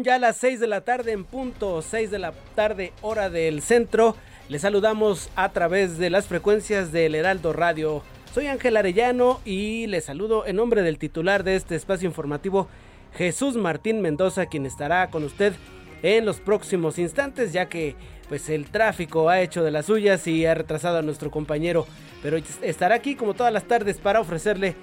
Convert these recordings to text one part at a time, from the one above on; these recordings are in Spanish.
Son ya las 6 de la tarde en punto, 6 de la tarde hora del centro. Les saludamos a través de las frecuencias del Heraldo Radio. Soy Ángel Arellano y les saludo en nombre del titular de este espacio informativo, Jesús Martín Mendoza, quien estará con usted en los próximos instantes, ya que pues el tráfico ha hecho de las suyas y ha retrasado a nuestro compañero, pero estará aquí como todas las tardes para ofrecerle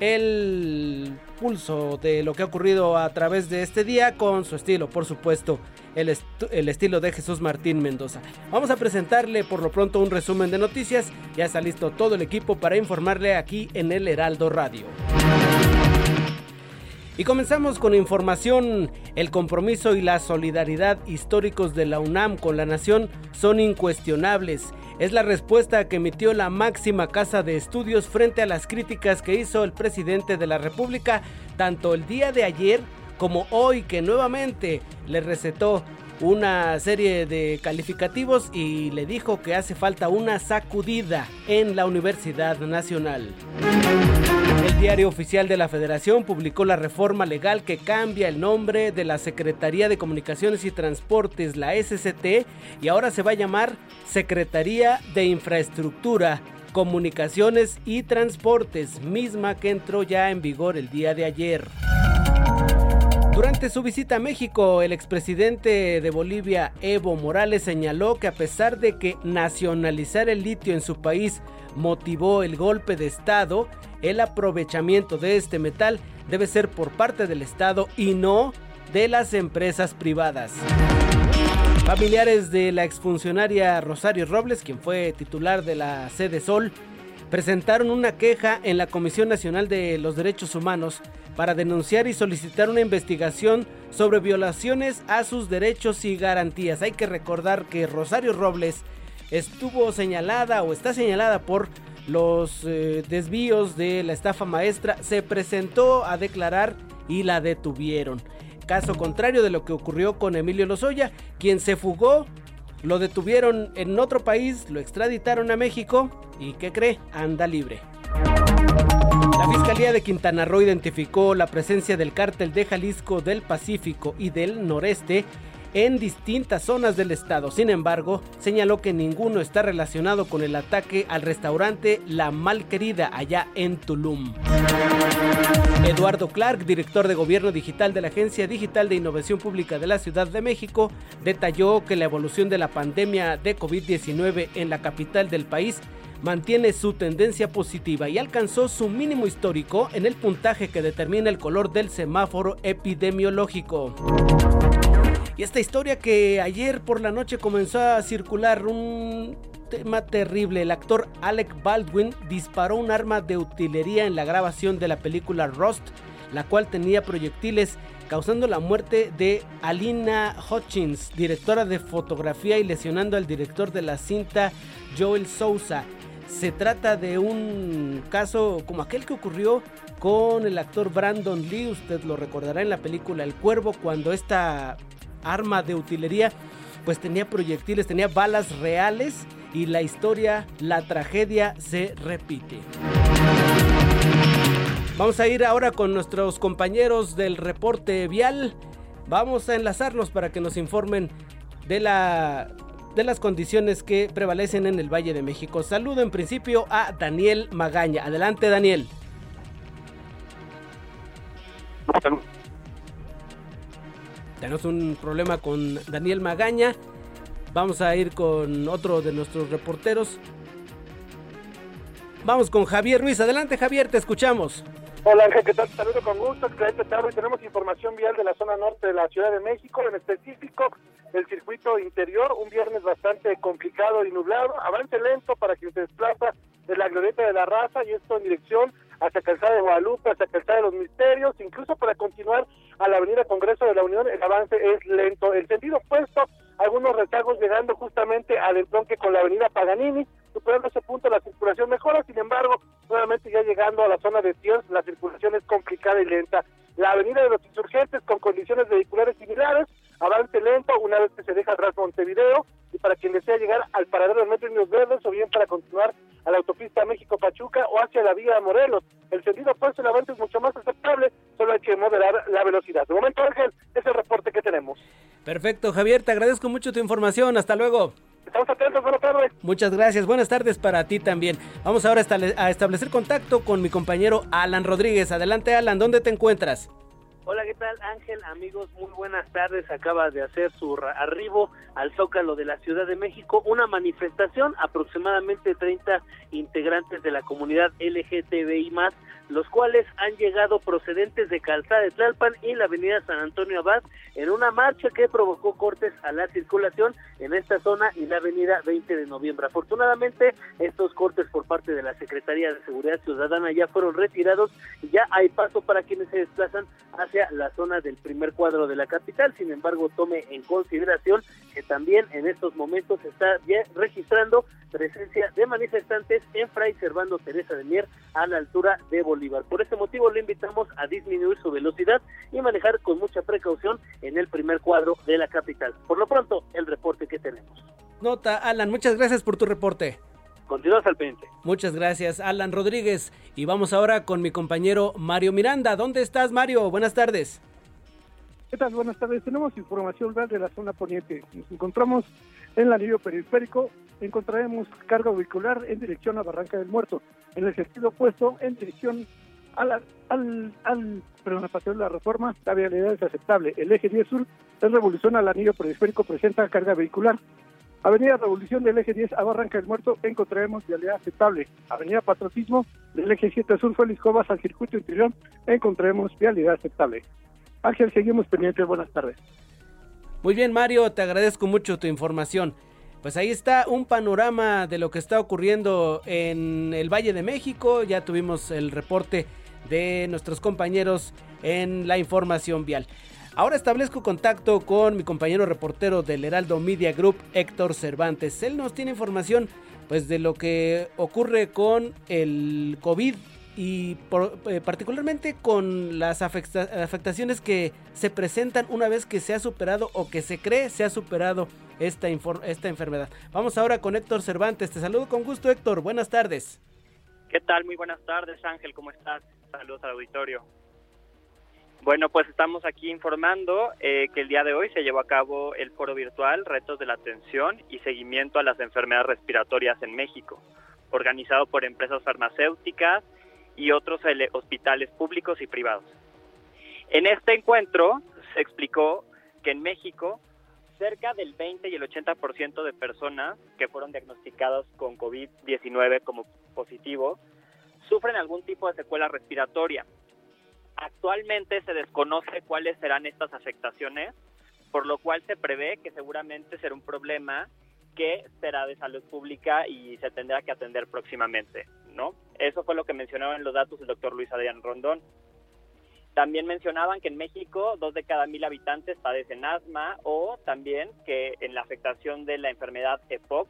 el pulso de lo que ha ocurrido a través de este día con su estilo, por supuesto, el, el, estilo de Jesús Martín Mendoza. Vamos a presentarle por lo pronto un resumen de noticias. Ya está listo todo el equipo para informarle aquí en el Heraldo Radio. Y comenzamos con información. El compromiso y la solidaridad históricos de la UNAM con la nación son incuestionables. Es la respuesta que emitió la máxima casa de estudios frente a las críticas que hizo el presidente de la República tanto el día de ayer como hoy que nuevamente le recetó una serie de calificativos y le dijo que hace falta una sacudida en la Universidad Nacional. El diario oficial de la Federación publicó la reforma legal que cambia el nombre de la Secretaría de Comunicaciones y Transportes, la SCT, y ahora se va a llamar Secretaría de Infraestructura, Comunicaciones y Transportes, misma que entró ya en vigor el día de ayer. Durante su visita a México, el expresidente de Bolivia, Evo Morales, señaló que a pesar de que nacionalizar el litio en su país motivó el golpe de Estado, el aprovechamiento de este metal debe ser por parte del Estado y no de las empresas privadas. Familiares de la exfuncionaria Rosario Robles, quien fue titular de la sede Sol, presentaron una queja en la Comisión Nacional de los Derechos Humanos para denunciar y solicitar una investigación sobre violaciones a sus derechos y garantías. Hay que recordar que Rosario Robles estuvo señalada o está señalada por los eh, desvíos de la estafa maestra, se presentó a declarar y la detuvieron. Caso contrario de lo que ocurrió con Emilio Lozoya, quien se fugó lo detuvieron en otro país, lo extraditaron a México y ¿qué cree? Anda libre. La Fiscalía de Quintana Roo identificó la presencia del cártel de Jalisco del Pacífico y del Noreste en distintas zonas del estado. Sin embargo, señaló que ninguno está relacionado con el ataque al restaurante La Malquerida allá en Tulum. Eduardo Clark, director de Gobierno Digital de la Agencia Digital de Innovación Pública de la Ciudad de México, detalló que la evolución de la pandemia de COVID-19 en la capital del país mantiene su tendencia positiva y alcanzó su mínimo histórico en el puntaje que determina el color del semáforo epidemiológico. Y esta historia que ayer por la noche comenzó a circular un tema terrible. El actor Alec Baldwin disparó un arma de utilería en la grabación de la película Rust, la cual tenía proyectiles causando la muerte de Alina Hutchins, directora de fotografía y lesionando al director de la cinta Joel Sousa. Se trata de un caso como aquel que ocurrió con el actor Brandon Lee, usted lo recordará en la película El Cuervo, cuando esta arma de utilería, pues tenía proyectiles, tenía balas reales y la historia, la tragedia se repite. Vamos a ir ahora con nuestros compañeros del reporte vial. Vamos a enlazarlos para que nos informen de la de las condiciones que prevalecen en el Valle de México. Saludo en principio a Daniel Magaña. Adelante, Daniel. Tenemos un problema con Daniel Magaña. Vamos a ir con otro de nuestros reporteros. Vamos con Javier Ruiz. Adelante, Javier, te escuchamos. Hola Ángel, ¿qué tal? Saludo con gusto, excelente tarde. Tenemos información vial de la zona norte de la Ciudad de México, en específico el circuito interior, un viernes bastante complicado y nublado, avance lento para quien se desplaza de la glorieta de la raza y esto en dirección hacia Calzada de Guadalupe, hacia Calzada de los Misterios, incluso para continuar a la Avenida Congreso de la Unión, el avance es lento. El sentido opuesto, algunos rezagos llegando justamente al entronque con la Avenida Paganini, superando ese punto la circulación mejora, sin embargo, nuevamente ya llegando a la zona de Tiers, la circulación es complicada y lenta. La Avenida de los Insurgentes con condiciones vehiculares similares, avance lento una vez que se deja atrás Montevideo y para quien desea llegar al paradero del Metro Indios Verdes o bien para continuar a la autopista México-Pachuca o hacia la vía Morelos. El sentido opuesto, el avance es mucho más aceptable, solo hay que moderar la velocidad. De momento, Ángel, es el reporte que tenemos. Perfecto, Javier, te agradezco mucho tu información. Hasta luego. Estamos atentos, buenas tardes. Muchas gracias, buenas tardes para ti también. Vamos ahora a establecer contacto con mi compañero Alan Rodríguez. Adelante, Alan, ¿dónde te encuentras? Hola, ¿qué tal Ángel? Amigos, muy buenas tardes. Acaba de hacer su arribo al Zócalo de la Ciudad de México una manifestación, aproximadamente 30 integrantes de la comunidad LGTBI más los cuales han llegado procedentes de Calzada de Tlalpan y la avenida San Antonio Abad en una marcha que provocó cortes a la circulación en esta zona y la avenida 20 de noviembre. Afortunadamente, estos cortes por parte de la Secretaría de Seguridad Ciudadana ya fueron retirados y ya hay paso para quienes se desplazan hacia la zona del primer cuadro de la capital. Sin embargo, tome en consideración que también en estos momentos se está registrando presencia de manifestantes en Fray Servando Teresa de Mier a la altura de Bolívar. Por este motivo le invitamos a disminuir su velocidad y manejar con mucha precaución en el primer cuadro de la capital. Por lo pronto, el reporte que tenemos. Nota, Alan, muchas gracias por tu reporte. Continúas al pendiente. Muchas gracias, Alan Rodríguez. Y vamos ahora con mi compañero Mario Miranda. ¿Dónde estás, Mario? Buenas tardes. ¿Qué tal? Buenas tardes. Tenemos información de la zona poniente. Nos encontramos en el anillo periférico. Encontraremos carga vehicular en dirección a Barranca del Muerto. En el sentido opuesto, en dirección a la, al, al perdón, a de la reforma, la vialidad es aceptable. El eje 10 sur es revolución al anillo periférico, presenta carga vehicular. Avenida Revolución del eje 10 a Barranca del Muerto encontraremos vialidad aceptable. Avenida Patriotismo del eje 7 sur Félix Cobas al circuito interior encontraremos vialidad aceptable. Ángel, seguimos pendientes. Buenas tardes. Muy bien, Mario, te agradezco mucho tu información. Pues ahí está un panorama de lo que está ocurriendo en el Valle de México. Ya tuvimos el reporte de nuestros compañeros en la información vial. Ahora establezco contacto con mi compañero reportero del Heraldo Media Group, Héctor Cervantes. Él nos tiene información pues de lo que ocurre con el COVID y eh, particularmente con las afectaciones que se presentan una vez que se ha superado o que se cree se ha superado esta, esta enfermedad. Vamos ahora con Héctor Cervantes. Te saludo con gusto Héctor. Buenas tardes. ¿Qué tal? Muy buenas tardes Ángel. ¿Cómo estás? Saludos al auditorio. Bueno, pues estamos aquí informando eh, que el día de hoy se llevó a cabo el foro virtual Retos de la Atención y Seguimiento a las Enfermedades Respiratorias en México, organizado por empresas farmacéuticas, y otros hospitales públicos y privados. En este encuentro se explicó que en México cerca del 20 y el 80% de personas que fueron diagnosticadas con COVID-19 como positivo sufren algún tipo de secuela respiratoria. Actualmente se desconoce cuáles serán estas afectaciones, por lo cual se prevé que seguramente será un problema que será de salud pública y se tendrá que atender próximamente, ¿no? Eso fue lo que mencionaban los datos del doctor Luis Adrián Rondón. También mencionaban que en México dos de cada mil habitantes padecen asma o también que en la afectación de la enfermedad EPOC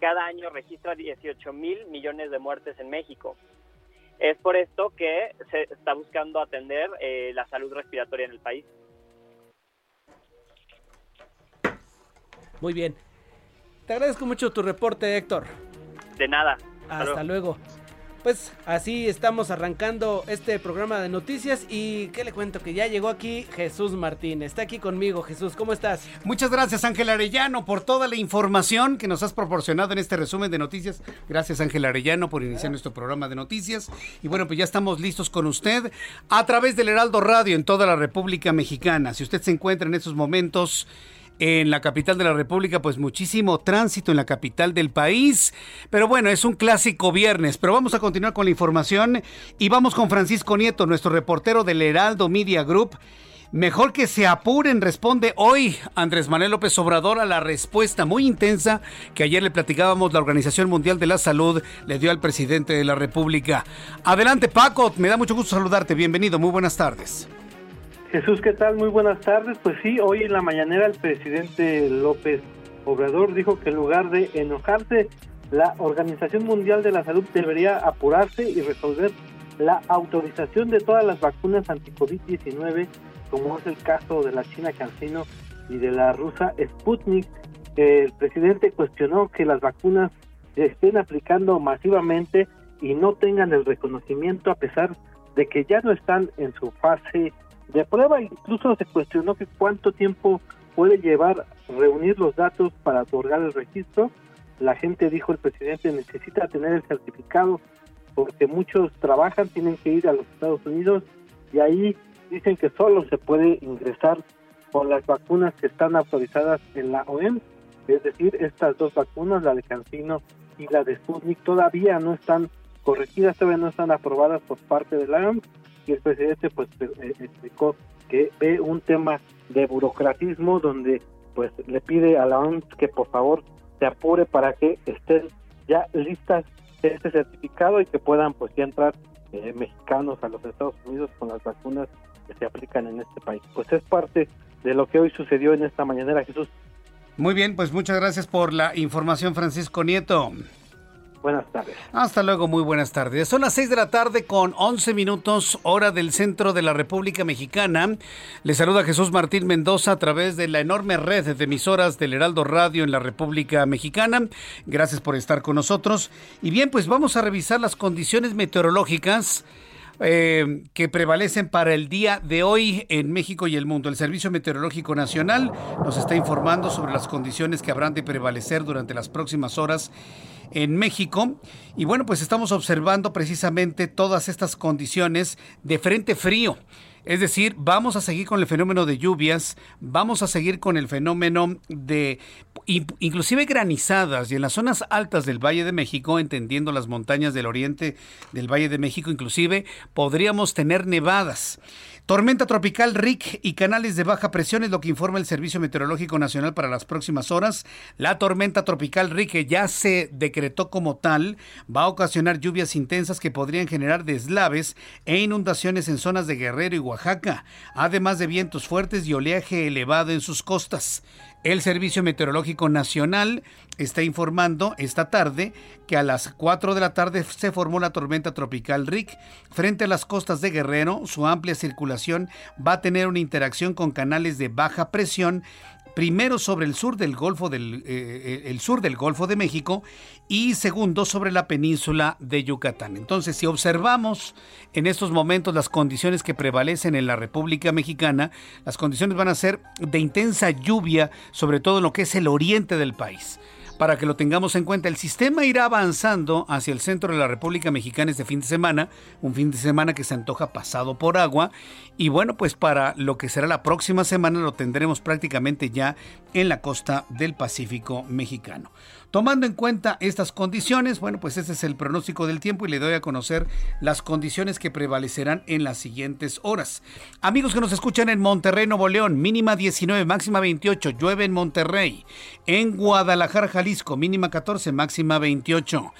cada año registra 18 mil millones de muertes en México. Es por esto que se está buscando atender eh, la salud respiratoria en el país. Muy bien. Te agradezco mucho tu reporte, Héctor. De nada. Hasta, luego. Pues así estamos arrancando este programa de noticias y qué le cuento que ya llegó aquí Jesús Martín. Está aquí conmigo, Jesús, ¿cómo estás? Muchas gracias Ángel Arellano por toda la información que nos has proporcionado en este resumen de noticias. Gracias Ángel Arellano por iniciar nuestro programa de noticias. Y bueno, pues ya estamos listos con usted a través del Heraldo Radio en toda la República Mexicana. Si usted se encuentra en estos momentos en la capital de la República, pues muchísimo tránsito en la capital del país. Pero bueno, es un clásico viernes. Pero vamos a continuar con la información y vamos con Francisco Nieto, nuestro reportero del Heraldo Media Group. Mejor que se apuren, responde hoy Andrés Manuel López Obrador a la respuesta muy intensa que ayer le platicábamos la Organización Mundial de la Salud le dio al presidente de la República. Adelante Paco, me da mucho gusto saludarte, bienvenido, muy buenas tardes. Jesús, ¿qué tal? Muy buenas tardes. Pues sí, hoy en la mañanera el presidente López Obrador dijo que en lugar de enojarse, la Organización Mundial de la Salud debería apurarse y resolver la autorización de todas las vacunas anti-COVID-19, como es el caso de la China Cancino y de la rusa Sputnik. El presidente cuestionó que las vacunas se estén aplicando masivamente y no tengan el reconocimiento a pesar de que ya no están en su fase de prueba. Incluso se cuestionó que cuánto tiempo puede llevar reunir los datos para otorgar el registro. La gente dijo el presidente necesita tener el certificado porque muchos trabajan, tienen que ir a los Estados Unidos y ahí dicen que solo se puede ingresar con las vacunas que están autorizadas en la OEM, es decir, estas dos vacunas, la de Cancino y la de Sputnik, todavía no están corregidas, todavía no están aprobadas por parte de la OEM y el presidente pues eh, explicó que ve un tema de burocratismo donde pues le pide a la OMS que por favor se apure para que estén ya listas este certificado y que puedan pues ya entrar eh, mexicanos a los Estados Unidos con las vacunas que se aplican en este país. Pues es parte de lo que hoy sucedió en esta mañanera, Jesús. Muy bien, pues muchas gracias por la información, Francisco Nieto. Buenas tardes. Hasta luego, muy buenas tardes. Son las 6 de la tarde con 11 minutos, hora del centro de la República Mexicana. Le saluda Jesús Martín Mendoza a través de la enorme red de emisoras del Heraldo Radio en la República Mexicana. Gracias por estar con nosotros. Y bien, pues vamos a revisar las condiciones meteorológicas. Eh, que prevalecen para el día de hoy en México y el mundo. El Servicio Meteorológico Nacional nos está informando sobre las condiciones que habrán de prevalecer durante las próximas horas en México. Y bueno, pues estamos observando precisamente todas estas condiciones de frente frío. Es decir, vamos a seguir con el fenómeno de lluvias, vamos a seguir con el fenómeno de inclusive granizadas y en las zonas altas del Valle de México, entendiendo las montañas del oriente del Valle de México, inclusive podríamos tener nevadas. Tormenta tropical Rick y canales de baja presión es lo que informa el Servicio Meteorológico Nacional para las próximas horas. La tormenta tropical Rick, que ya se decretó como tal, va a ocasionar lluvias intensas que podrían generar deslaves e inundaciones en zonas de Guerrero y Oaxaca, además de vientos fuertes y oleaje elevado en sus costas. El Servicio Meteorológico Nacional está informando esta tarde que a las 4 de la tarde se formó la tormenta tropical Rick. Frente a las costas de Guerrero, su amplia circulación va a tener una interacción con canales de baja presión primero sobre el sur del Golfo del eh, eh, sur del Golfo de México y segundo sobre la península de Yucatán. Entonces, si observamos en estos momentos las condiciones que prevalecen en la República Mexicana, las condiciones van a ser de intensa lluvia, sobre todo en lo que es el oriente del país para que lo tengamos en cuenta. El sistema irá avanzando hacia el centro de la República Mexicana este fin de semana, un fin de semana que se antoja pasado por agua. Y bueno, pues para lo que será la próxima semana lo tendremos prácticamente ya en la costa del Pacífico mexicano. Tomando en cuenta estas condiciones, bueno, pues este es el pronóstico del tiempo y le doy a conocer las condiciones que prevalecerán en las siguientes horas. Amigos que nos escuchan en Monterrey, Nuevo León, mínima 19, máxima 28, llueve en Monterrey. En Guadalajara, Jalisco, mínima 14, máxima 28.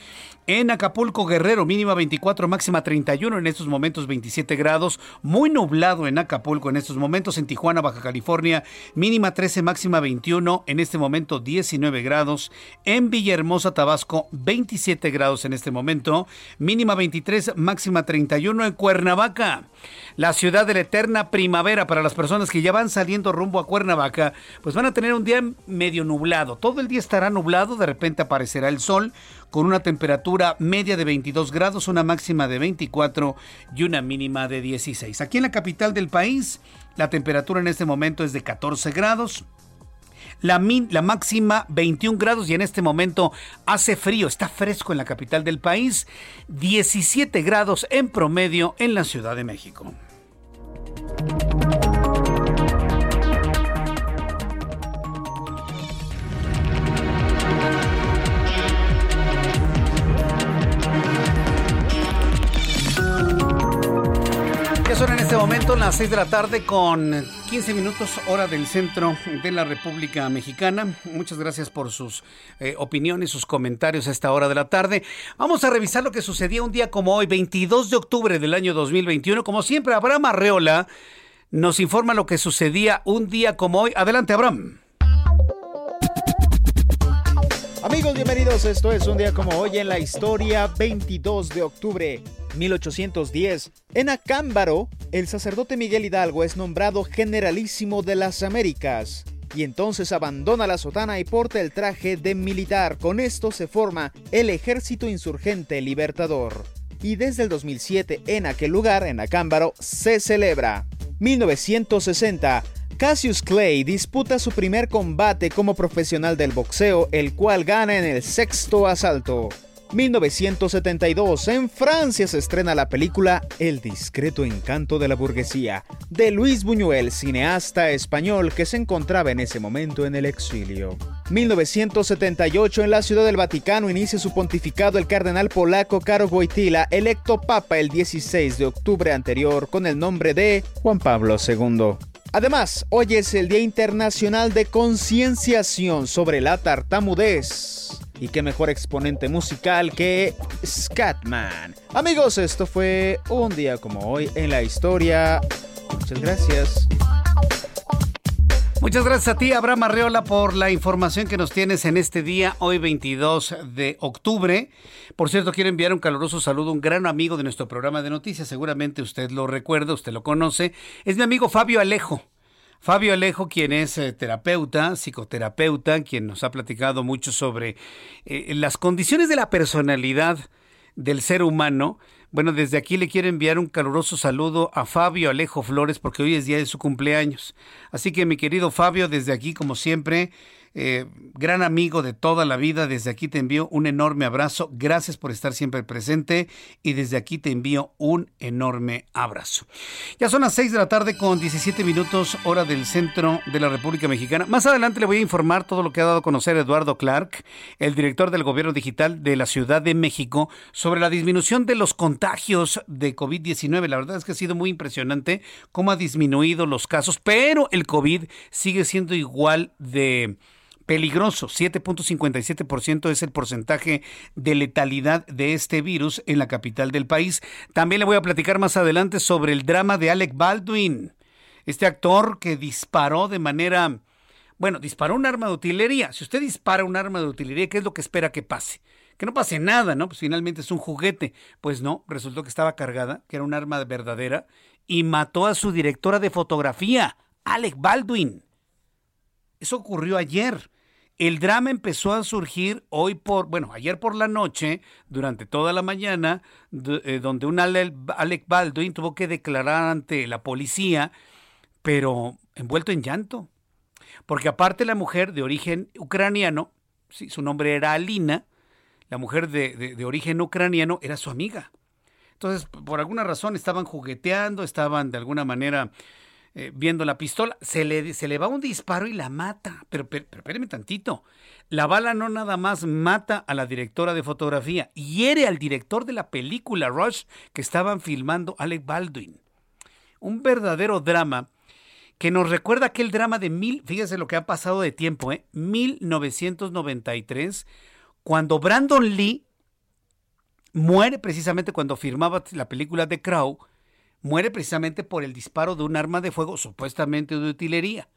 En Acapulco, Guerrero, mínima 24, máxima 31, en estos momentos 27 grados. Muy nublado en Acapulco en estos momentos. En Tijuana, Baja California, mínima 13, máxima 21, en este momento 19 grados. En Villahermosa, Tabasco, 27 grados en este momento. Mínima 23, máxima 31 en Cuernavaca. La ciudad de la eterna primavera para las personas que ya van saliendo rumbo a Cuernavaca, pues van a tener un día medio nublado. Todo el día estará nublado, de repente aparecerá el sol con una temperatura media de 22 grados, una máxima de 24 y una mínima de 16. Aquí en la capital del país, la temperatura en este momento es de 14 grados. La, la, máxima 21 grados y en este momento hace frío, está fresco en la capital del país, 17 grados en promedio en la Ciudad de México. Este momento las 6 de la tarde con 15 minutos hora del centro de la República Mexicana. Muchas gracias por sus eh, opiniones, sus comentarios a esta hora de la tarde. Vamos a revisar lo que sucedía un día como hoy, 22 de octubre del año 2021. Como siempre, Abraham Arreola nos informa lo que sucedía un día como hoy. Adelante, Abraham. Amigos, bienvenidos. Esto es un día como hoy en la historia, 22 de octubre 1810. En Acámbaro, el sacerdote Miguel Hidalgo es nombrado generalísimo de las Américas y entonces abandona la sotana y porta el traje de militar. Con esto se forma el Ejército Insurgente Libertador. Y desde el 2007 en aquel lugar, en Acámbaro, se celebra. 1960. Cassius Clay disputa su primer combate como profesional del boxeo, el cual gana en el sexto asalto. 1972, en Francia se estrena la película El discreto encanto de la burguesía, de Luis Buñuel, cineasta español que se encontraba en ese momento en el exilio. 1978, en la Ciudad del Vaticano inicia su pontificado el cardenal polaco Karol Wojtyla, electo papa el 16 de octubre anterior con el nombre de Juan Pablo II. Además, hoy es el Día Internacional de Concienciación sobre la Tartamudez. Y qué mejor exponente musical que Scatman. Amigos, esto fue un día como hoy en la historia. Muchas gracias. Muchas gracias a ti, Abraham Arreola, por la información que nos tienes en este día, hoy 22 de octubre. Por cierto, quiero enviar un caluroso saludo a un gran amigo de nuestro programa de noticias. Seguramente usted lo recuerda, usted lo conoce. Es mi amigo Fabio Alejo. Fabio Alejo, quien es eh, terapeuta, psicoterapeuta, quien nos ha platicado mucho sobre eh, las condiciones de la personalidad del ser humano. Bueno, desde aquí le quiero enviar un caluroso saludo a Fabio Alejo Flores porque hoy es día de su cumpleaños. Así que mi querido Fabio, desde aquí como siempre, eh, gran amigo de toda la vida, desde aquí te envío un enorme abrazo. Gracias por estar siempre presente y desde aquí te envío un enorme abrazo. Ya son las 6 de la tarde con 17 minutos hora del centro de la República Mexicana. Más adelante le voy a informar todo lo que ha dado a conocer Eduardo Clark, el director del gobierno digital de la Ciudad de México, sobre la disminución de los contagios de COVID-19. La verdad es que ha sido muy impresionante cómo ha disminuido los casos, pero el COVID sigue siendo igual de peligroso. 7.57% es el porcentaje de letalidad de este virus en la capital del país. También le voy a platicar más adelante sobre el drama de Alec Baldwin, este actor que disparó de manera... Bueno, disparó un arma de utilería. Si usted dispara un arma de utilería, ¿qué es lo que espera que pase? Que no pase nada, ¿no? Pues finalmente es un juguete. Pues no, resultó que estaba cargada, que era un arma verdadera, y mató a su directora de fotografía, Alec Baldwin. Eso ocurrió ayer. El drama empezó a surgir hoy por, bueno, ayer por la noche, durante toda la mañana, eh, donde un Alec Baldwin tuvo que declarar ante la policía, pero envuelto en llanto. Porque aparte la mujer de origen ucraniano, sí, su nombre era Alina, la mujer de, de origen ucraniano era su amiga. Entonces, por alguna razón estaban jugueteando, estaban de alguna manera eh, viendo la pistola, se le, se le va un disparo y la mata. Pero, pero, espéreme tantito. La bala no nada más mata a la directora de fotografía, hiere al director de la película Rush que estaban filmando Alec Baldwin. Un verdadero drama que nos recuerda aquel drama de mil, fíjese lo que ha pasado de tiempo, ¿eh? 1993, cuando Brandon Lee muere precisamente cuando firmaba la película The Crow muere precisamente por el disparo de un arma de fuego supuestamente de utilería.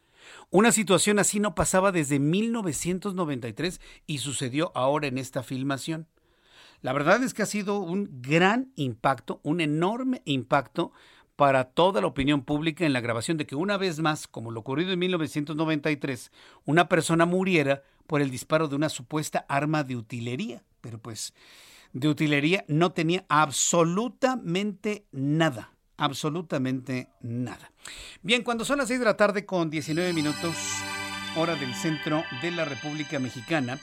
Una situación así no pasaba desde 1993 y sucedió ahora en esta filmación. La verdad es que ha sido un gran impacto, un enorme impacto para toda la opinión pública en la grabación de que una vez más, como lo ocurrido en 1993, una persona muriera por el disparo de una supuesta arma de utilería. pero pues de utilería no tenía absolutamente nada, absolutamente nada. Bien, cuando son las 6 de la tarde con 19 minutos, hora del centro de la República Mexicana,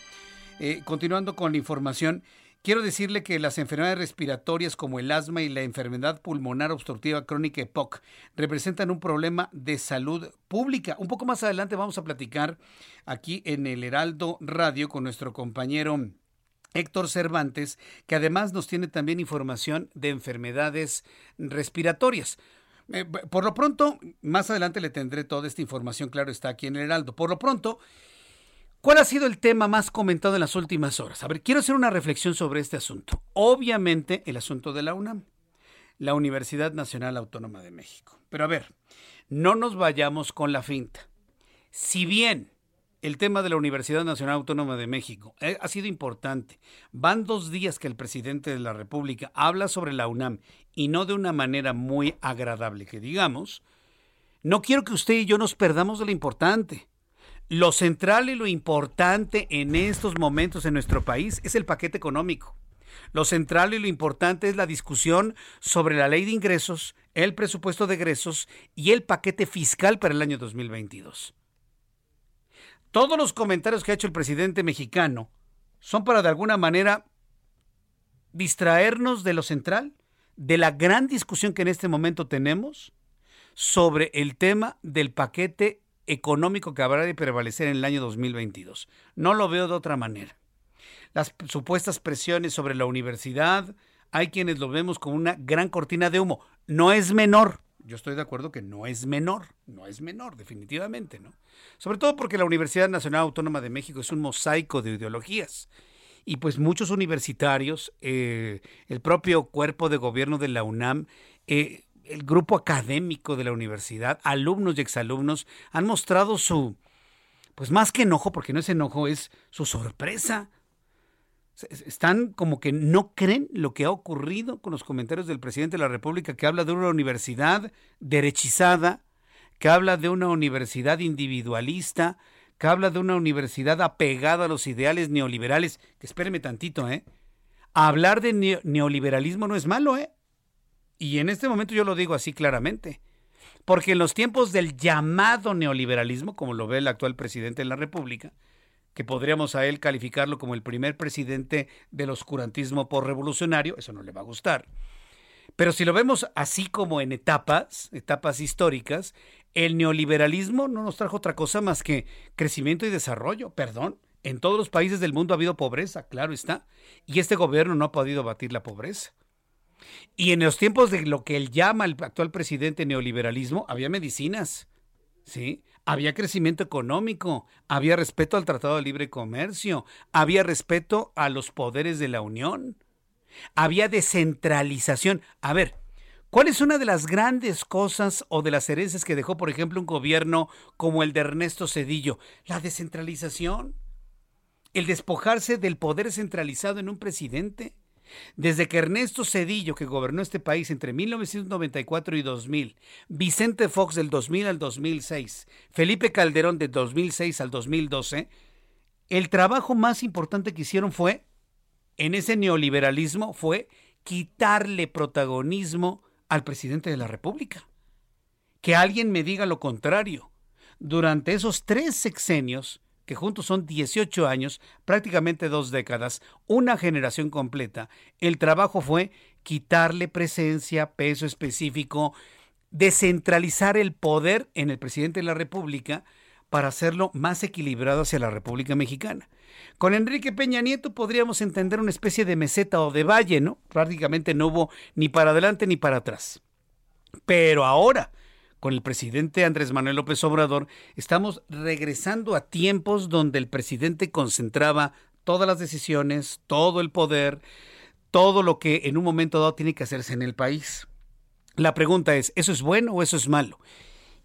eh, continuando con la información, quiero decirle que las enfermedades respiratorias como el asma y la enfermedad pulmonar obstructiva crónica EPOC representan un problema de salud pública. Un poco más adelante vamos a platicar aquí en el Heraldo Radio con nuestro compañero Héctor Cervantes, que además nos tiene también información de enfermedades respiratorias. Eh, por lo pronto, más adelante le tendré toda esta información, claro, está aquí en el Heraldo. Por lo pronto, ¿Cuál ha sido el tema más comentado en las últimas horas? A ver, quiero hacer una reflexión sobre este asunto. Obviamente, el asunto de la UNAM, la Universidad Nacional Autónoma de México. Pero a ver, no nos vayamos con la finta. Si bien el tema de la Universidad Nacional Autónoma de México eh, ha sido importante, van dos días que el presidente de la República habla sobre la UNAM y no de una manera muy agradable, que digamos, no quiero que usted y yo nos perdamos de lo importante. Lo central y lo importante en estos momentos en nuestro país es el paquete económico. Lo central y lo importante es la discusión sobre la ley de ingresos, el presupuesto de egresos y el paquete fiscal para el año 2022. Todos los comentarios que ha hecho el presidente mexicano son para de alguna manera distraernos de lo central, de la gran discusión que en este momento tenemos sobre el tema del paquete económico que habrá de prevalecer en el año 2022. No lo veo de otra manera. Las supuestas presiones sobre la universidad, hay quienes lo vemos como una gran cortina de humo. No es menor. Yo estoy de acuerdo que no es menor, no es menor, definitivamente, ¿no? Sobre todo porque la Universidad Nacional Autónoma de México es un mosaico de ideologías. Y pues muchos universitarios, eh, el propio cuerpo de gobierno de la UNAM, eh, el grupo académico de la universidad, alumnos y exalumnos, han mostrado su, pues más que enojo, porque no es enojo, es su sorpresa. Están como que no creen lo que ha ocurrido con los comentarios del presidente de la República, que habla de una universidad derechizada, que habla de una universidad individualista, que habla de una universidad apegada a los ideales neoliberales. Que espéreme tantito, ¿eh? Hablar de neoliberalismo no es malo, ¿eh? Y en este momento yo lo digo así claramente. Porque en los tiempos del llamado neoliberalismo, como lo ve el actual presidente de la República, que podríamos a él calificarlo como el primer presidente del oscurantismo por revolucionario, eso no le va a gustar. Pero si lo vemos así como en etapas, etapas históricas, el neoliberalismo no nos trajo otra cosa más que crecimiento y desarrollo, perdón. En todos los países del mundo ha habido pobreza, claro está, y este gobierno no ha podido batir la pobreza. Y en los tiempos de lo que él llama el actual presidente neoliberalismo, había medicinas, ¿sí? Había crecimiento económico, había respeto al Tratado de Libre Comercio, había respeto a los poderes de la Unión, había descentralización. A ver, ¿cuál es una de las grandes cosas o de las herencias que dejó, por ejemplo, un gobierno como el de Ernesto Cedillo? La descentralización, el despojarse del poder centralizado en un presidente. Desde que Ernesto Cedillo, que gobernó este país entre 1994 y 2000, Vicente Fox del 2000 al 2006, Felipe Calderón del 2006 al 2012, el trabajo más importante que hicieron fue, en ese neoliberalismo, fue quitarle protagonismo al presidente de la República. Que alguien me diga lo contrario. Durante esos tres sexenios, que juntos son 18 años, prácticamente dos décadas, una generación completa, el trabajo fue quitarle presencia, peso específico, descentralizar el poder en el presidente de la República para hacerlo más equilibrado hacia la República Mexicana. Con Enrique Peña Nieto podríamos entender una especie de meseta o de valle, ¿no? Prácticamente no hubo ni para adelante ni para atrás. Pero ahora, con el presidente Andrés Manuel López Obrador, estamos regresando a tiempos donde el presidente concentraba todas las decisiones, todo el poder, todo lo que en un momento dado tiene que hacerse en el país. La pregunta es, ¿eso es bueno o eso es malo?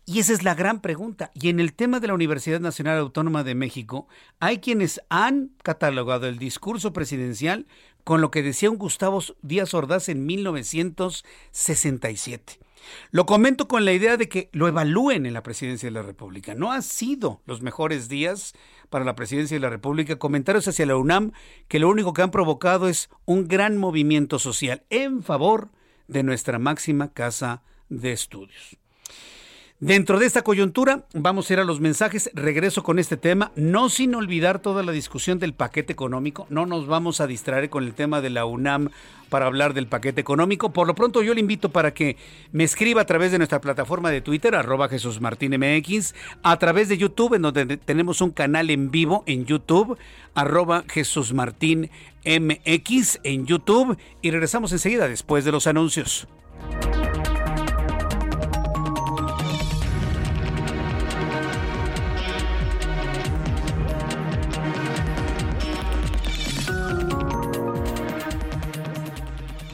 Y esa es la gran pregunta. Y en el tema de la Universidad Nacional Autónoma de México, hay quienes han catalogado el discurso presidencial con lo que decía un Gustavo Díaz Ordaz en 1967 Lo comento con la idea de que lo evalúen en la presidencia de la República. No han sido los mejores días para la presidencia de la República. Comentarios hacia la UNAM que lo único que han provocado es un gran movimiento social en favor de nuestra máxima casa de estudios. Dentro de esta coyuntura, vamos a ir a los mensajes. Regreso con este tema, no sin olvidar toda la discusión del paquete económico. No nos vamos a distraer con el tema de la UNAM para hablar del paquete económico. Por lo pronto, yo le invito para que me escriba a través de nuestra plataforma de Twitter, arroba Jesús a través de YouTube, en donde tenemos un canal en vivo en YouTube, arroba MX en YouTube. Y regresamos enseguida después de los anuncios.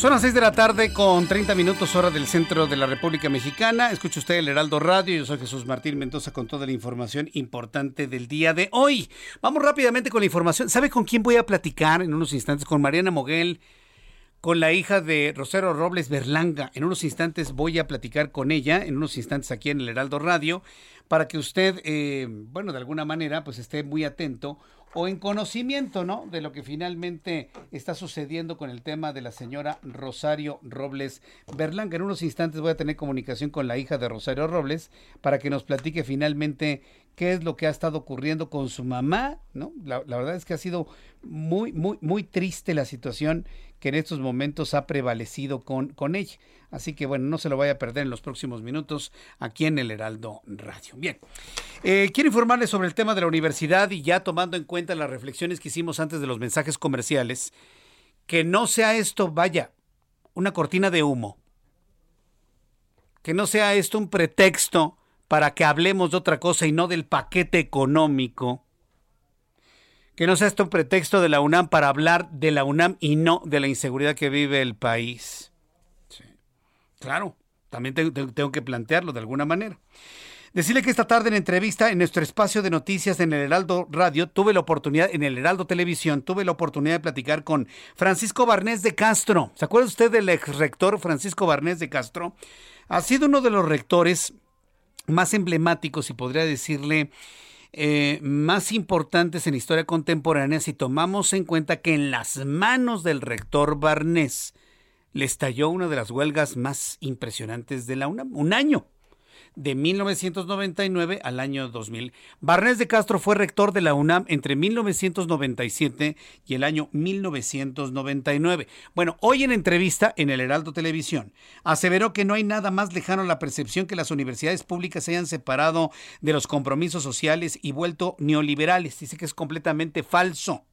Son las 6 de la tarde con 30 minutos hora del centro de la República Mexicana. Escucha usted el Heraldo Radio. Yo soy Jesús Martín Mendoza con toda la información importante del día de hoy. Vamos rápidamente con la información. ¿Sabe con quién voy a platicar en unos instantes? Con Mariana Moguel, con la hija de Rosero Robles Berlanga. En unos instantes voy a platicar con ella, en unos instantes aquí en el Heraldo Radio, para que usted, eh, bueno, de alguna manera, pues esté muy atento o en conocimiento, ¿no? De lo que finalmente está sucediendo con el tema de la señora Rosario Robles Berlanga. En unos instantes voy a tener comunicación con la hija de Rosario Robles para que nos platique finalmente qué es lo que ha estado ocurriendo con su mamá, ¿no? La, la verdad es que ha sido muy, muy, muy triste la situación que en estos momentos ha prevalecido con, con ella. Así que bueno, no se lo vaya a perder en los próximos minutos aquí en el Heraldo Radio. Bien, eh, quiero informarles sobre el tema de la universidad y ya tomando en cuenta las reflexiones que hicimos antes de los mensajes comerciales, que no sea esto, vaya, una cortina de humo, que no sea esto un pretexto para que hablemos de otra cosa y no del paquete económico que no sea esto un pretexto de la UNAM para hablar de la UNAM y no de la inseguridad que vive el país. Claro, también tengo, que plantearlo de alguna manera. Decirle que esta tarde en entrevista en nuestro espacio de noticias en el Heraldo Radio, tuve la oportunidad, en el Heraldo Televisión, tuve la oportunidad de platicar con Francisco Barnés de Castro. ¿Se acuerda usted del ex rector Francisco Barnés de Castro? Ha sido uno de los rectores más emblemáticos y podría decirle eh, más importantes en historia contemporánea si tomamos en cuenta que en las manos del rector Barnés le estalló una de las huelgas más impresionantes de la UNAM, un año de 1999 al año 2000. Barnés de Castro fue rector de la UNAM entre 1997 y el año 1999. Bueno, hoy en entrevista en el Heraldo Televisión, aseveró que no hay nada más lejano a la percepción que las universidades públicas se hayan separado de los compromisos sociales y vuelto neoliberales. Dice que es completamente falso.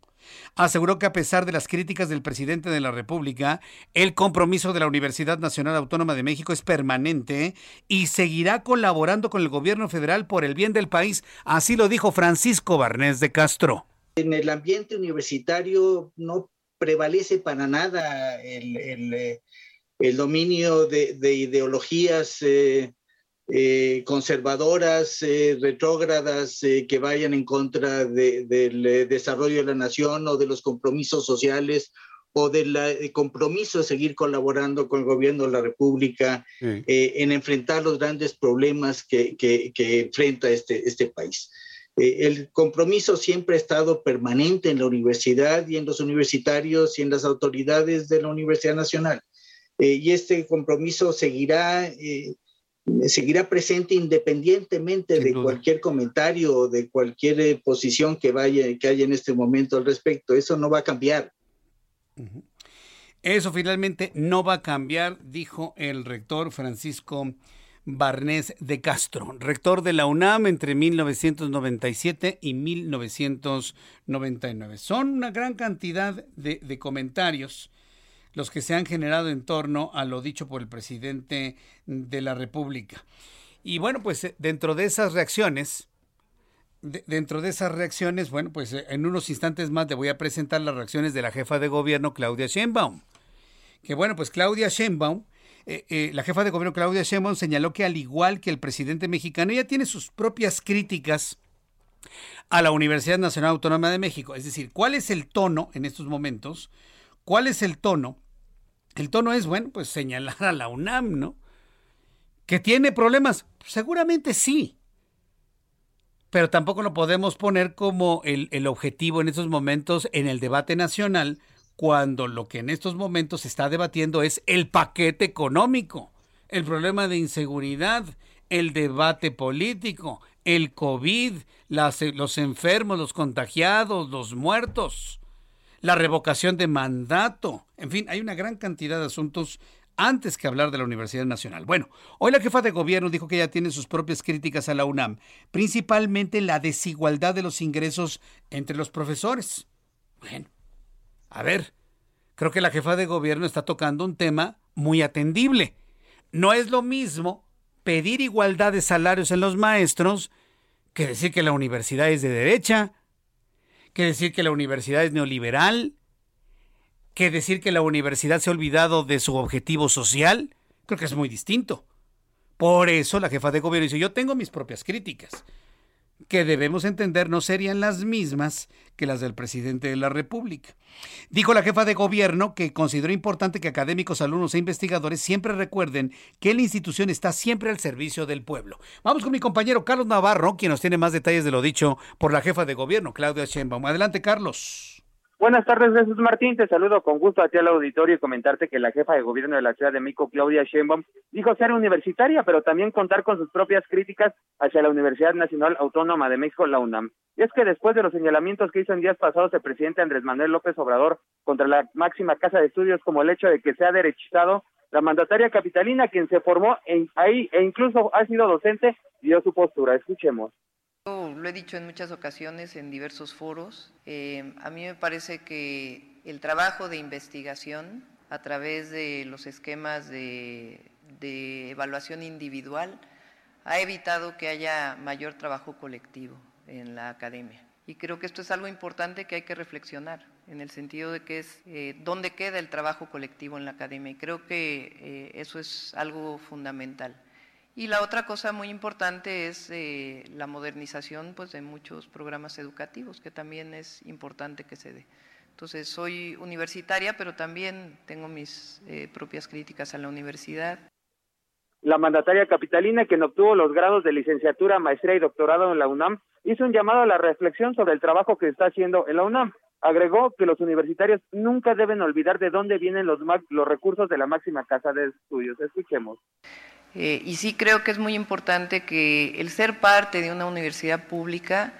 Aseguró que a pesar de las críticas del presidente de la República, el compromiso de la Universidad Nacional Autónoma de México es permanente y seguirá colaborando con el gobierno federal por el bien del país. Así lo dijo Francisco Barnés de Castro. En el ambiente universitario no prevalece para nada el, eh, dominio de, ideologías eh, eh, conservadoras, eh, retrógradas, eh, que vayan en contra del desarrollo de la nación o de los compromisos sociales o del compromiso de seguir colaborando con el gobierno de la República en enfrentar los grandes problemas que, que, que enfrenta este, este país. el compromiso siempre ha estado permanente en la universidad y en los universitarios y en las autoridades de la Universidad Nacional. y este compromiso seguirá seguirá presente independientemente de cualquier comentario o de cualquier eh, posición que vaya que haya en este momento al respecto. Eso no va a cambiar. Eso finalmente no va a cambiar, dijo el rector Francisco Barnés de Castro, rector de la UNAM entre 1997 y 1999. Son una gran cantidad de, de comentarios los que se han generado en torno a lo dicho por el presidente de la República. Y bueno, pues eh, dentro de esas reacciones, dentro de esas reacciones, bueno, pues eh, en unos instantes más le voy a presentar las reacciones de la jefa de gobierno, Claudia Sheinbaum. Que bueno, pues Claudia Sheinbaum, eh, la jefa de gobierno Claudia Sheinbaum señaló que al igual que el presidente mexicano, ella tiene sus propias críticas a la Universidad Nacional Autónoma de México. Es decir, ¿cuál es el tono en estos momentos? ¿Cuál es el tono el tono es, bueno, pues señalar a la UNAM, ¿no? ¿Que tiene problemas? Seguramente sí. Pero tampoco lo podemos poner como el, objetivo en estos momentos en el debate nacional, cuando lo que en estos momentos se está debatiendo es el paquete económico, el problema de inseguridad, el debate político, el COVID, los enfermos, los contagiados, los muertos la revocación de mandato. En fin, hay una gran cantidad de asuntos antes que hablar de la Universidad Nacional. Bueno, hoy la jefa de gobierno dijo que ella tiene sus propias críticas a la UNAM, principalmente la desigualdad de los ingresos entre los profesores. Bueno, a ver, creo que la jefa de gobierno está tocando un tema muy atendible. No es lo mismo pedir igualdad de salarios en los maestros que decir que la universidad es de derecha que decir que la universidad es neoliberal, que decir que la universidad se ha olvidado de su objetivo social. Creo que es muy distinto. Por eso la jefa de gobierno dice, yo tengo mis propias críticas que debemos entender no serían las mismas que las del presidente de la República. Dijo la jefa de gobierno que consideró importante que académicos, alumnos e investigadores siempre recuerden que la institución está siempre al servicio del pueblo. Vamos con mi compañero Carlos Navarro, quien nos tiene más detalles de lo dicho por la jefa de gobierno, Claudia Sheinbaum. Adelante, Carlos. Buenas tardes, Jesús Martín. Te saludo con gusto a ti al auditorio y comentarte que la jefa de gobierno de la Ciudad de México, Claudia Sheinbaum, dijo ser universitaria, pero también contar con sus propias críticas hacia la Universidad Nacional Autónoma de México, la UNAM. Y es que después de los señalamientos que hizo en días pasados el presidente Andrés Manuel López Obrador contra la máxima casa de estudios, como el hecho de que sea derechizado, la mandataria capitalina, quien se formó en, ahí e incluso ha sido docente, dio su postura. Escuchemos. Lo he dicho en muchas ocasiones en diversos foros. Eh, a mí me parece que el trabajo de investigación a través de los esquemas de, evaluación individual ha evitado que haya mayor trabajo colectivo en la academia. Y creo que esto es algo importante que hay que reflexionar, en el sentido de que es eh, dónde queda el trabajo colectivo en la academia. Y creo que eh, eso es algo fundamental. Y la otra cosa muy importante es eh, la modernización pues, de muchos programas educativos, que también es importante que se dé. Entonces, soy universitaria, pero también tengo mis eh, propias críticas a la universidad. La mandataria capitalina, quien obtuvo los grados de licenciatura, maestría y doctorado en la UNAM, hizo un llamado a la reflexión sobre el trabajo que está haciendo en la UNAM. Agregó que los universitarios nunca deben olvidar de dónde vienen los, los recursos de la máxima casa de estudios. Escuchemos. Eh, y sí creo que es muy importante que el ser parte de una universidad pública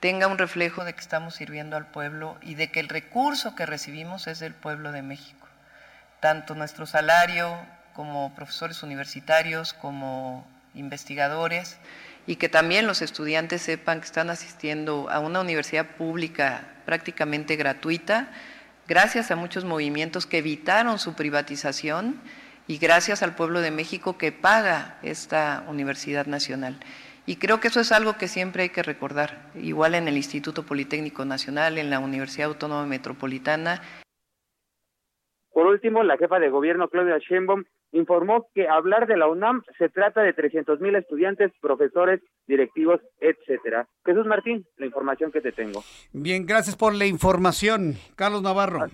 tenga un reflejo de que estamos sirviendo al pueblo y de que el recurso que recibimos es del pueblo de México. Tanto nuestro salario como profesores universitarios, como investigadores, y que también los estudiantes sepan que están asistiendo a una universidad pública prácticamente gratuita, gracias a muchos movimientos que evitaron su privatización y gracias al pueblo de México que paga esta Universidad Nacional. Y creo que eso es algo que siempre hay que recordar, igual en el Instituto Politécnico Nacional, en la Universidad Autónoma Metropolitana. Por último, la jefa de gobierno, Claudia Sheinbaum, informó que hablar de la UNAM se trata de 300 mil estudiantes, profesores, directivos, etcétera. Jesús Martín, la información que te tengo. Bien, gracias por la información, Carlos Navarro.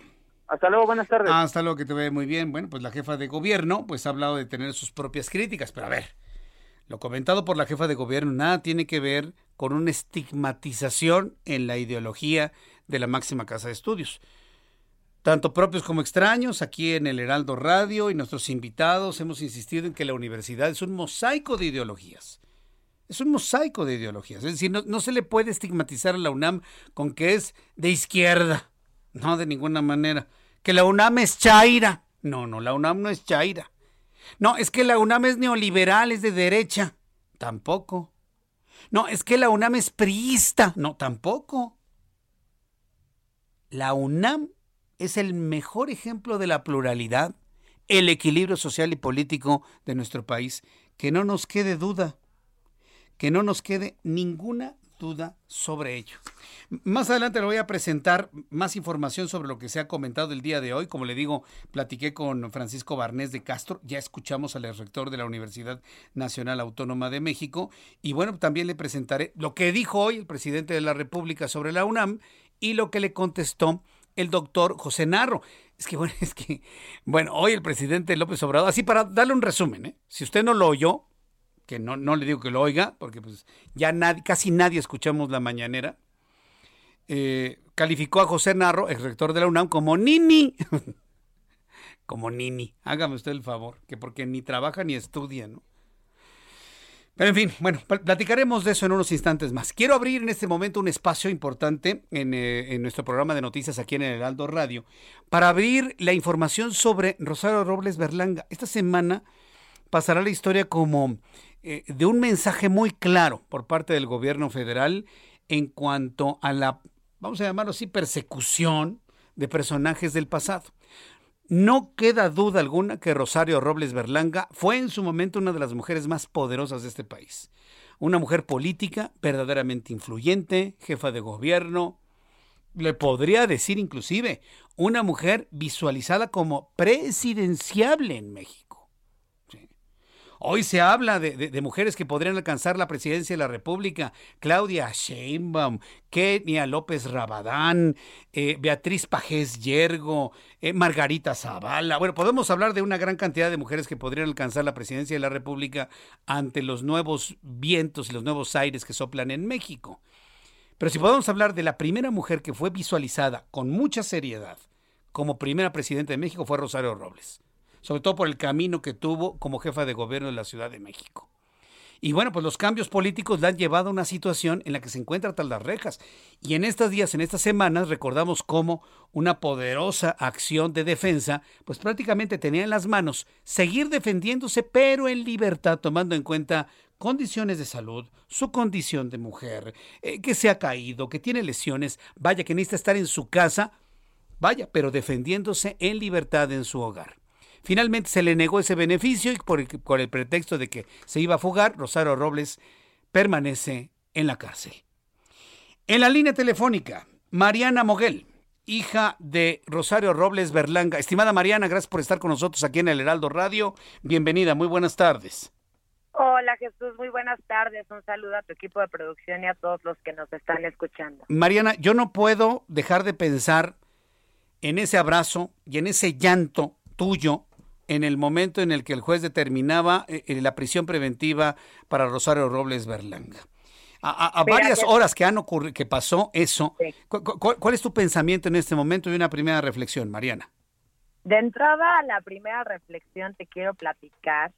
Hasta luego, buenas tardes. hasta luego, que te ve muy bien. Bueno, pues la jefa de gobierno pues ha hablado de tener sus propias críticas, pero a ver, lo comentado por la jefa de gobierno nada tiene que ver con una estigmatización en la ideología de la máxima casa de estudios. tanto propios como extraños, aquí en el Heraldo Radio y nuestros invitados hemos insistido en que la universidad es un mosaico de ideologías. Es un mosaico de ideologías. Es decir, no, no se le puede estigmatizar a la UNAM con que es de izquierda. No, de ninguna manera. Que la UNAM es chaira. No, no, la UNAM no es chaira. No, es que la UNAM es neoliberal, es de derecha. Tampoco. No, es que la UNAM es priista. No, tampoco. La UNAM es el mejor ejemplo de la pluralidad, el equilibrio social y político de nuestro país. Que no nos quede duda, que no nos quede ninguna duda sobre ello. Más adelante le voy a presentar más información sobre lo que se ha comentado el día de hoy. Como le digo, platiqué con Francisco Barnés de Castro, ya escuchamos al rector de la Universidad Nacional Autónoma de México y bueno, también le presentaré lo que dijo hoy el presidente de la República sobre la UNAM y lo que le contestó el doctor José Narro. Es que, bueno, es que, bueno, hoy el presidente López Obrador, así para darle un resumen, ¿eh? si usted no lo oyó, que no, no le digo que lo oiga, porque pues ya casi nadie escuchamos la mañanera, eh, calificó a José Narro, ex rector de la UNAM, como Nini. como Nini. Hágame usted el favor, que porque ni trabaja ni estudia, ¿no? Pero en fin, bueno, platicaremos de eso en unos instantes más. Quiero abrir en este momento un espacio importante en, eh, en, nuestro programa de noticias aquí en el Heraldo Radio para abrir la información sobre Rosario Robles Berlanga. Esta semana pasará la historia como eh, de un mensaje muy claro por parte del gobierno federal en cuanto a la, vamos a llamarlo así, persecución de personajes del pasado. No queda duda alguna que Rosario Robles Berlanga fue en su momento una de las mujeres más poderosas de este país. Una mujer política verdaderamente influyente, jefa de gobierno, le podría decir inclusive, una mujer visualizada como presidenciable en México. Hoy se habla de, mujeres que podrían alcanzar la presidencia de la República. Claudia Sheinbaum, Kenia López Rabadán, eh, Beatriz Pajés Yergo, eh, Margarita Zavala. Bueno, podemos hablar de una gran cantidad de mujeres que podrían alcanzar la presidencia de la República ante los nuevos vientos y los nuevos aires que soplan en México. Pero si podemos hablar de la primera mujer que fue visualizada con mucha seriedad como primera presidenta de México fue Rosario Robles sobre todo por el camino que tuvo como jefa de gobierno de la Ciudad de México. Y bueno, pues los cambios políticos la han llevado a una situación en la que se encuentra tras las rejas. Y en estos días, en estas semanas, recordamos cómo una poderosa acción de defensa, pues prácticamente tenía en las manos seguir defendiéndose, pero en libertad, tomando en cuenta condiciones de salud, su condición de mujer, eh, que se ha caído, que tiene lesiones, vaya que necesita estar en su casa, vaya, pero defendiéndose en libertad en su hogar. Finalmente se le negó ese beneficio y por el, pretexto de que se iba a fugar, Rosario Robles permanece en la cárcel. En la línea telefónica, Mariana Moguel, hija de Rosario Robles Berlanga. Estimada Mariana, gracias por estar con nosotros aquí en el Heraldo Radio. Bienvenida, muy buenas tardes. Hola Jesús, muy buenas tardes. Un saludo a tu equipo de producción y a todos los que nos están escuchando. Mariana, yo no puedo dejar de pensar en ese abrazo y en ese llanto tuyo en el momento en el que el juez determinaba eh, eh, la prisión preventiva para Rosario Robles Berlanga. A, varias horas que han ocurrido, que pasó eso, ¿cuál, es tu pensamiento en este momento y una primera reflexión, Mariana? De entrada, la primera reflexión te quiero platicar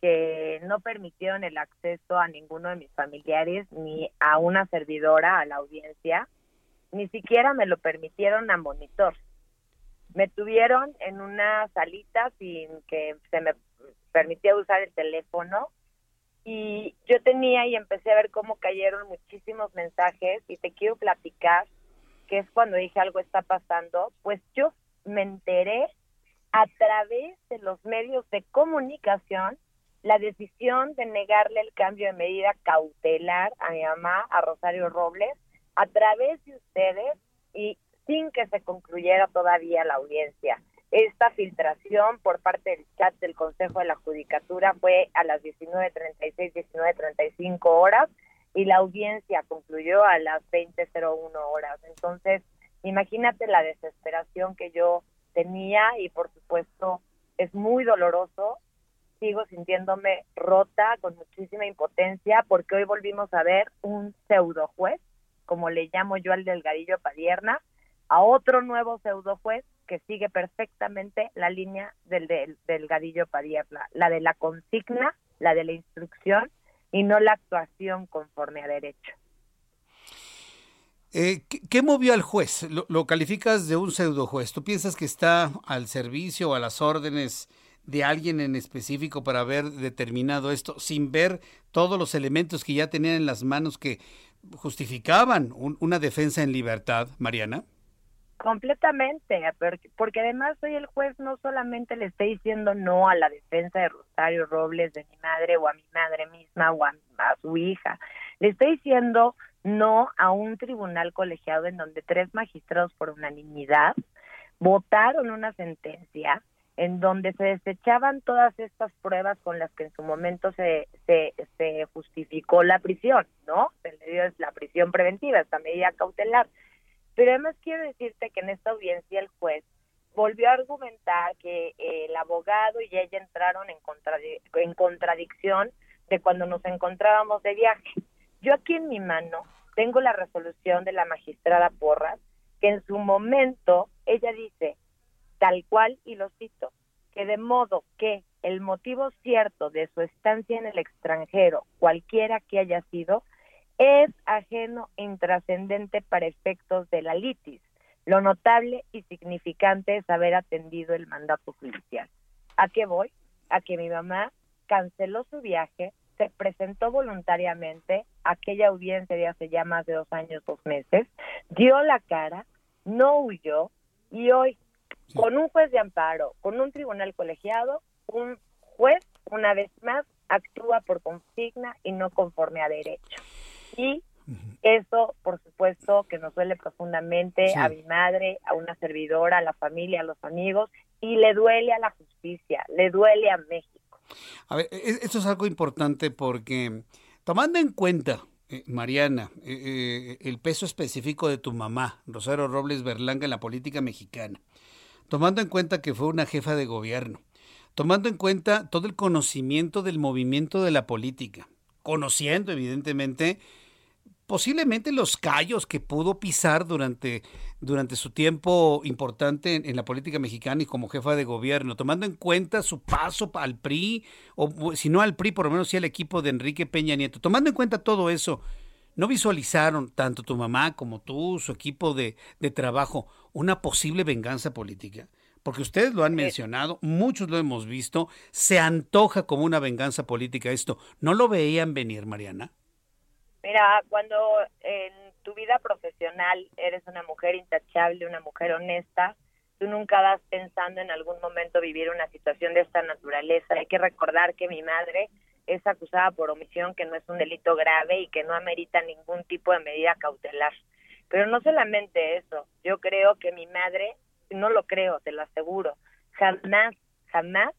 que no permitieron el acceso a ninguno de mis familiares ni a una servidora a la audiencia, ni siquiera me lo permitieron a monitor me tuvieron en una salita sin que se me permitía usar el teléfono y yo tenía y empecé a ver cómo cayeron muchísimos mensajes y te quiero platicar que es cuando dije algo está pasando, pues yo me enteré a través de los medios de comunicación la decisión de negarle el cambio de medida cautelar a mi mamá, a Rosario Robles, a través de ustedes y sin que se concluyera todavía la audiencia. Esta filtración por parte del chat del Consejo de la Judicatura fue a las 19.36, 19.35 horas y la audiencia concluyó a las 20.01 horas. Entonces, imagínate la desesperación que yo tenía y por supuesto es muy doloroso. Sigo sintiéndome rota, con muchísima impotencia, porque hoy volvimos a ver un pseudo juez, como le llamo yo al Delgadillo Padierna, a otro nuevo pseudo juez que sigue perfectamente la línea del, del, del Gadillo Padierna, la de la consigna, la de la instrucción y no la actuación conforme a derecho. Eh, ¿qué, movió al juez? Lo, calificas de un pseudo juez. ¿Tú piensas que está al servicio o a las órdenes de alguien en específico para haber determinado esto sin ver todos los elementos que ya tenían en las manos que justificaban una defensa en libertad, Mariana? Completamente, porque además hoy el juez no solamente le está diciendo no a la defensa de Rosario Robles, de mi madre o a mi madre misma o a, su hija, le está diciendo no a un tribunal colegiado en donde tres magistrados por unanimidad votaron una sentencia en donde se desechaban todas estas pruebas con las que en su momento se, se, se justificó la prisión, ¿no? Se le dio la prisión preventiva, esta medida cautelar. Pero además quiero decirte que en esta audiencia el juez volvió a argumentar que el abogado y ella entraron en, en contradicción de cuando nos encontrábamos de viaje. Yo aquí en mi mano tengo la resolución de la magistrada Porras, que en su momento ella dice, tal cual, y lo cito, que de modo que el motivo cierto de su estancia en el extranjero, cualquiera que haya sido, es ajeno e intrascendente para efectos de la litis. Lo notable y significante es haber atendido el mandato judicial. ¿A qué voy? A que mi mamá canceló su viaje, se presentó voluntariamente a aquella audiencia de hace ya más de dos años, dos meses, dio la cara, no huyó y hoy, con un juez de amparo, con un tribunal colegiado, un juez, una vez más, actúa por consigna y no conforme a derecho. Y eso, por supuesto, que nos duele profundamente a mi madre, a una servidora, a la familia, a los amigos, y le duele a la justicia, le duele a México. A ver, e-, esto es algo importante porque tomando en cuenta, eh, Mariana, eh, eh, el peso específico de tu mamá, Rosario Robles Berlanga, en la política mexicana, tomando en cuenta que fue una jefa de gobierno, tomando en cuenta todo el conocimiento del movimiento de la política, conociendo evidentemente posiblemente los callos que pudo pisar durante, durante su tiempo importante en, la política mexicana y como jefa de gobierno, tomando en cuenta su paso al PRI, o si no al PRI, por lo menos sí al equipo de Enrique Peña Nieto, tomando en cuenta todo eso, ¿no visualizaron tanto tu mamá como tú, su equipo de, de trabajo, una posible venganza política? Porque ustedes lo han mencionado, muchos lo hemos visto, se antoja como una venganza política esto. ¿No lo veían venir, Mariana? Mira, cuando en tu vida profesional eres una mujer intachable, una mujer honesta, tú nunca vas pensando en algún momento vivir una situación de esta naturaleza. Hay que recordar que mi madre es acusada por omisión, que no es un delito grave y que no amerita ningún tipo de medida cautelar. Pero no solamente eso, yo creo que mi madre, no lo creo, te lo aseguro, jamás, jamás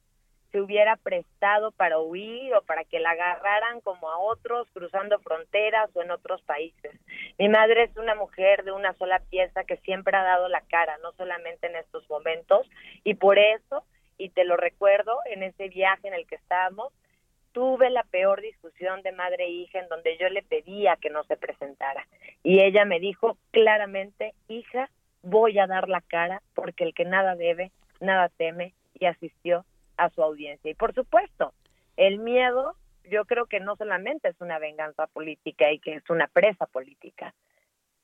se hubiera prestado para huir o para que la agarraran como a otros cruzando fronteras o en otros países. Mi madre es una mujer de una sola pieza que siempre ha dado la cara, no solamente en estos momentos, y por eso, y te lo recuerdo, en ese viaje en el que estábamos, tuve la peor discusión de madre e hija en donde yo le pedía que no se presentara. Y ella me dijo claramente, hija, voy a dar la cara porque el que nada debe, nada teme, y asistió a su audiencia. Y por supuesto, el miedo yo creo que no solamente es una venganza política y que es una presa política.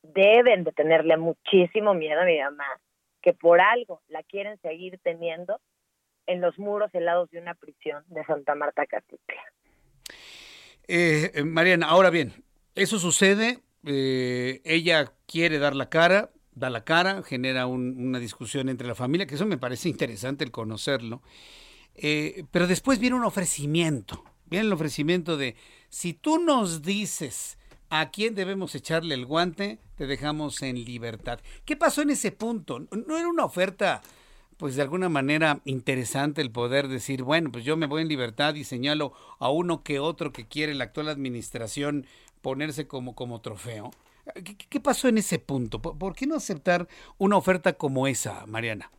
Deben de tenerle muchísimo miedo a mi mamá, que por algo la quieren seguir teniendo en los muros helados de una prisión de Santa Marta Catitla. Eh, eh, Mariana, ahora bien, eso sucede, eh, ella quiere dar la cara, da la cara, genera una discusión entre la familia, que eso me parece interesante el conocerlo. Eh, pero después viene un ofrecimiento, viene el ofrecimiento de, si tú nos dices a quién debemos echarle el guante, te dejamos en libertad. ¿Qué pasó en ese punto? ¿No era una oferta, pues de alguna manera interesante el poder decir, bueno, pues yo me voy en libertad y señalo a uno que otro que quiere la actual administración ponerse como, como trofeo? ¿Qué, pasó en ese punto? ¿Por, qué no aceptar una oferta como esa, Mariana?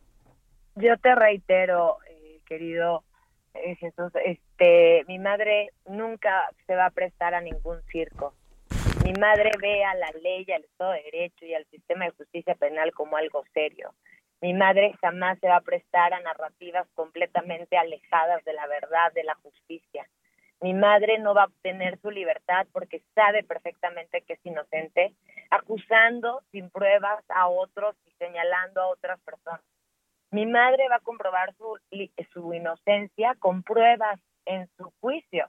Yo te reitero, querido eh, Jesús, este, mi madre nunca se va a prestar a ningún circo. Mi madre ve a la ley, al Estado de Derecho y al sistema de justicia penal como algo serio. Mi madre jamás se va a prestar a narrativas completamente alejadas de la verdad, de la justicia. Mi madre no va a obtener su libertad porque sabe perfectamente que es inocente, acusando sin pruebas a otros y señalando a otras personas. Mi madre va a comprobar su, su inocencia con pruebas en su juicio.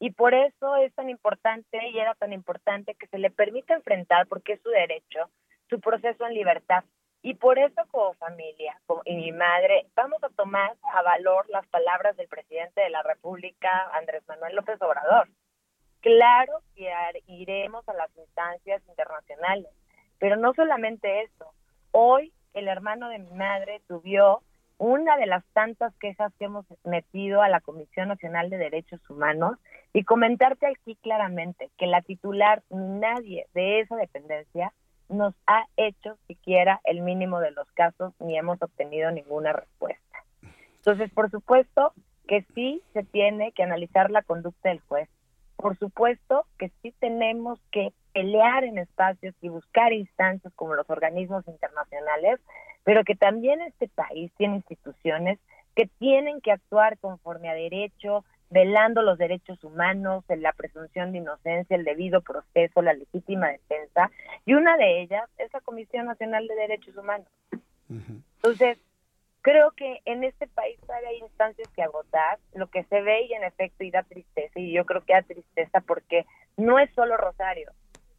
Y por eso es tan importante y era tan importante que se le permita enfrentar, porque es su derecho, su proceso en libertad. Y por eso como familia y mi madre vamos a tomar a valor las palabras del presidente de la República, Andrés Manuel López Obrador. Claro que iremos a las instancias internacionales, pero no solamente eso. Hoy el hermano de mi madre subió una de las tantas quejas que hemos metido a la Comisión Nacional de Derechos Humanos y comentarte aquí claramente que la titular nadie de esa dependencia nos ha hecho siquiera el mínimo de los casos ni hemos obtenido ninguna respuesta. Entonces, por supuesto que sí se tiene que analizar la conducta del juez. Por supuesto que sí tenemos que pelear en espacios y buscar instancias como los organismos internacionales, pero que también este país tiene instituciones que tienen que actuar conforme a derecho, velando los derechos humanos, la presunción de inocencia, el debido proceso, la legítima defensa, y una de ellas es la Comisión Nacional de Derechos Humanos. Entonces, creo que en este país todavía hay instancias que agotar, lo que se ve y en efecto y da tristeza, y yo creo que da tristeza porque no es solo Rosario,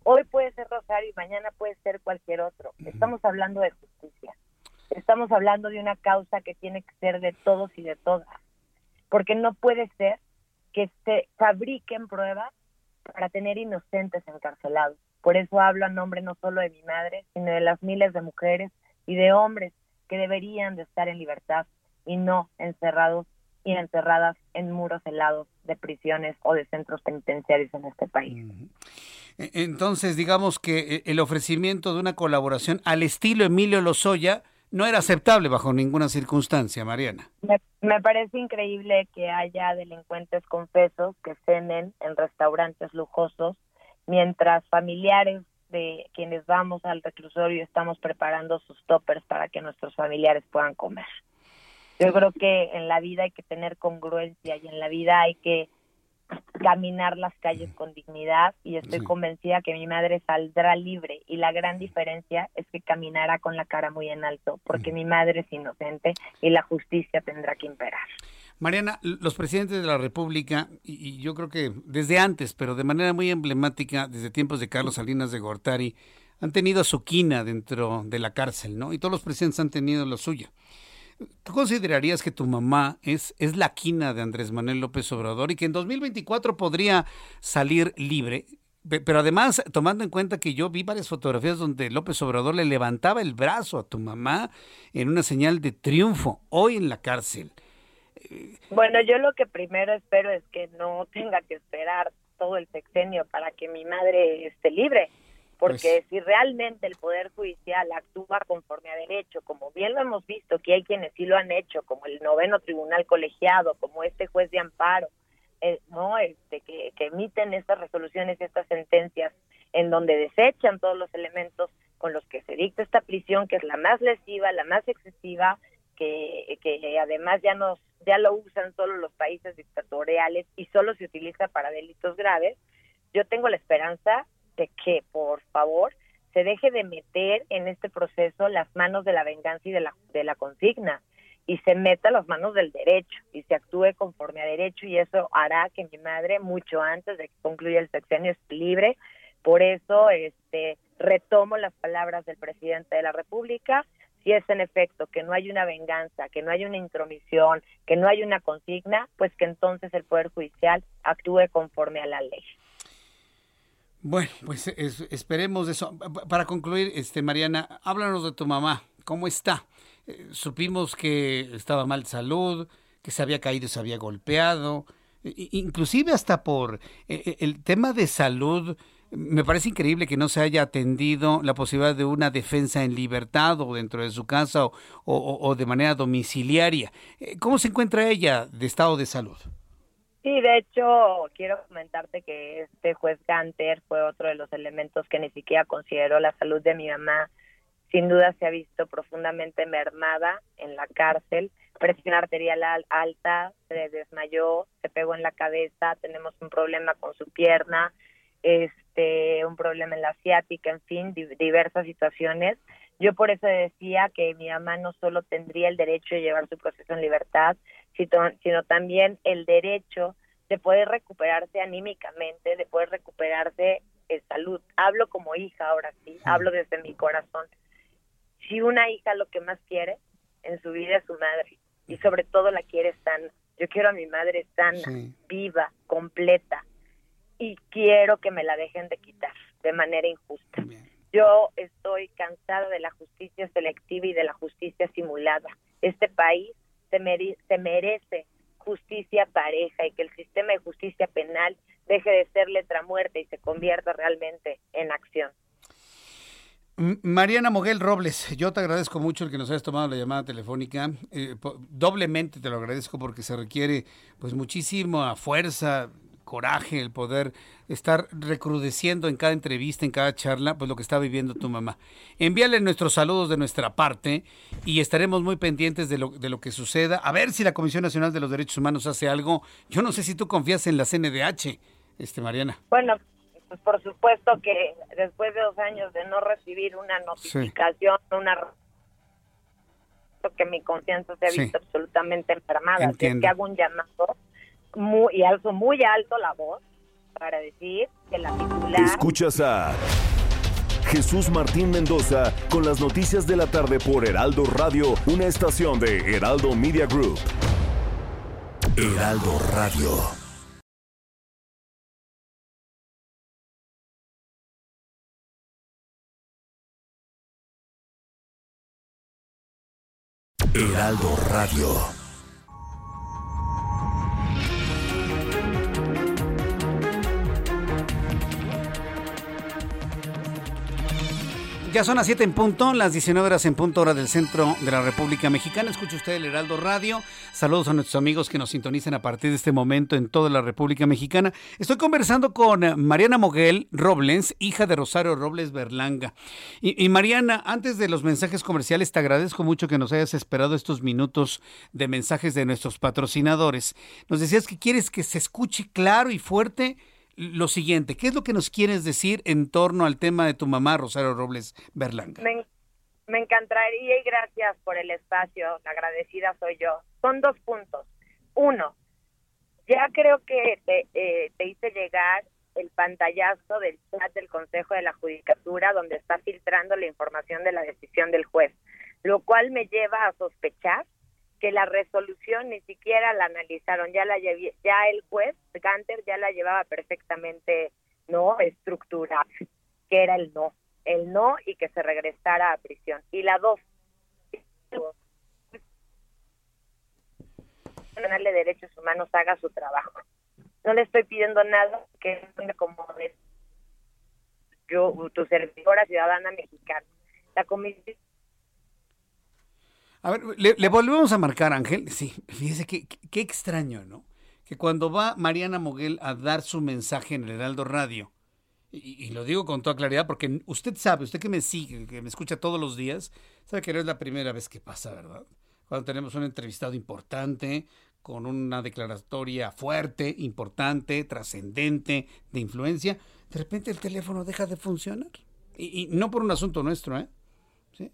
hoy puede ser Rosario y mañana puede ser cualquier otro, estamos hablando de justicia, estamos hablando de una causa que tiene que ser de todos y de todas. Porque no puede ser que se fabriquen pruebas para tener inocentes encarcelados. Por eso hablo a nombre no solo de mi madre, sino de las miles de mujeres y de hombres que deberían de estar en libertad y no encerrados y encerradas en muros helados de prisiones o de centros penitenciarios en este país. Entonces, digamos que eh, el ofrecimiento de una colaboración al estilo Emilio Lozoya no era aceptable bajo ninguna circunstancia, Mariana. Me, parece increíble que haya delincuentes confesos que cenen en restaurantes lujosos, mientras familiares de quienes vamos al reclusorio estamos preparando sus toppers para que nuestros familiares puedan comer. Yo creo que en la vida hay que tener congruencia y en la vida hay que caminar las calles con dignidad y estoy convencida que mi madre saldrá libre y la gran diferencia es que caminará con la cara muy en alto porque mi madre es inocente y la justicia tendrá que imperar. Mariana, los presidentes de la República, y, yo creo que desde antes, pero de manera muy emblemática, desde tiempos de Carlos Salinas de Gortari, han tenido su quina dentro de la cárcel, ¿no? Y todos los presidentes han tenido lo suyo. ¿Tú considerarías que tu mamá es, es la quina de Andrés Manuel López Obrador y que en 2024 podría salir libre? Pero además, tomando en cuenta que yo vi varias fotografías donde López Obrador le levantaba el brazo a tu mamá en una señal de triunfo, hoy en la cárcel. Bueno, yo lo que primero espero es que no tenga que esperar todo el sexenio para que mi madre esté libre porque pues si realmente el Poder Judicial actúa conforme a derecho, como bien lo hemos visto, que hay quienes sí lo han hecho, como el noveno tribunal colegiado, como este juez de amparo, eh, no este que, emiten estas resoluciones y estas sentencias en donde desechan todos los elementos con los que se dicta esta prisión, que es la más lesiva, la más excesiva, que, que además ya nos ya lo usan solo los países dictatoriales y solo se utiliza para delitos graves. Yo tengo la esperanza de que, por favor, se deje de meter en este proceso las manos de la venganza y de la, de la consigna y se meta las manos del derecho y se actúe conforme a derecho y eso hará que mi madre mucho antes de que concluya el sexenio esté libre. Por eso este retomo las palabras del presidente de la República, si es en efecto que no hay una venganza, que no hay una intromisión, que no hay una consigna, pues que entonces el Poder Judicial actúe conforme a la ley. Bueno, pues esperemos eso. Para concluir, este Mariana, háblanos de tu mamá. ¿Cómo está? Eh, supimos que estaba mal de salud, que se había caído, se había golpeado, inclusive hasta por eh, eh, el tema de salud. Me parece increíble que no se haya atendido la posibilidad de una defensa en libertad o dentro de su casa o, o de manera domiciliaria. ¿Cómo se encuentra ella de estado de salud? Sí, de hecho, quiero comentarte que este juez Ganter fue otro de los elementos que ni siquiera consideró la salud de mi mamá sin duda se ha visto profundamente mermada en la cárcel, presión arterial alta, se desmayó, se pegó en la cabeza, tenemos un problema con su pierna, este, un problema en la asiática, en fin, diversas situaciones. Yo por eso decía que mi mamá no solo tendría el derecho de llevar su proceso en libertad, sino, también el derecho de poder recuperarse anímicamente, de poder recuperarse en salud. Hablo como hija ahora sí, hablo desde mi corazón. Si una hija lo que más quiere en su vida es su madre y sobre todo la quiere sana. Yo quiero a mi madre sana, viva, completa y quiero que me la dejen de quitar de manera injusta. Yo estoy cansada de la justicia selectiva y de la justicia simulada. Este país se, se merece justicia pareja y que el sistema de justicia penal deje de ser letra muerta y se convierta realmente en acción. Mariana Moguel Robles, yo te agradezco mucho el que nos hayas tomado la llamada telefónica. Eh, doblemente te lo agradezco porque se requiere pues muchísima fuerza, coraje el poder estar recrudeciendo en cada entrevista, en cada charla, pues lo que está viviendo tu mamá. Envíale nuestros saludos de nuestra parte y estaremos muy pendientes de lo, de lo que suceda. A ver si la Comisión Nacional de los Derechos Humanos hace algo. Yo no sé si tú confías en la CNDH, este Mariana. Bueno, pues por supuesto que después de dos años de no recibir una notificación, una que mi conciencia se ha visto absolutamente enfermada. Así es que hago un llamado muy, y alzo muy alto la voz para decir que la titular... Escuchas a Jesús Martín Mendoza con las noticias de la tarde por Heraldo Radio, una estación de Heraldo Media Group. Heraldo Radio. Heraldo Radio. Ya son las 7 en punto, las 19 horas en punto hora del centro de la República Mexicana. Escucha usted el Heraldo Radio. Saludos a nuestros amigos que nos sintonicen a partir de este momento en toda la República Mexicana. Estoy conversando con Mariana Moguel Robles, hija de Rosario Robles Berlanga. Y, y, Mariana, antes de los mensajes comerciales, te agradezco mucho que nos hayas esperado estos minutos de mensajes de nuestros patrocinadores. Nos decías que quieres que se escuche claro y fuerte lo siguiente, ¿qué es lo que nos quieres decir en torno al tema de tu mamá, Rosario Robles Berlanga? Me, encantaría y gracias por el espacio, agradecida soy yo. Son dos puntos. Uno, ya creo que te, eh, te hice llegar el pantallazo del chat del Consejo de la Judicatura donde está filtrando la información de la decisión del juez, lo cual me lleva a sospechar que la resolución ni siquiera la analizaron, ya la ya el juez Ganter ya la llevaba perfectamente no estructurada, que era el no, el no y que se regresara a prisión. Y la dos, Nacional de Derechos Humanos haga su trabajo. No le estoy pidiendo nada que como yo, tu servidora ciudadana mexicana. La comisión a ver, le, volvemos a marcar, Ángel. Sí, fíjese qué, qué extraño, ¿no? Que cuando va Mariana Moguel a dar su mensaje en el Heraldo Radio, y, lo digo con toda claridad porque usted sabe, usted que me sigue, que me escucha todos los días, sabe que no es la primera vez que pasa, ¿verdad? Cuando tenemos un entrevistado importante, con una declaratoria fuerte, importante, trascendente, de influencia, de repente el teléfono deja de funcionar. Y, y no por un asunto nuestro, ¿eh?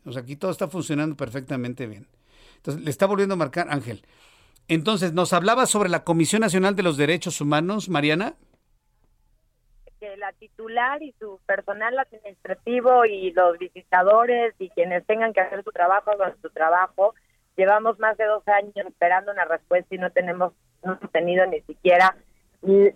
O sea, aquí todo está funcionando perfectamente bien. Entonces, le está volviendo a marcar Ángel. Entonces, ¿nos hablaba sobre la Comisión Nacional de los Derechos Humanos, Mariana? Que la titular y su personal administrativo y los visitadores y quienes tengan que hacer su trabajo con su trabajo, llevamos más de dos años esperando una respuesta y no tenemos, no hemos tenido ni siquiera un,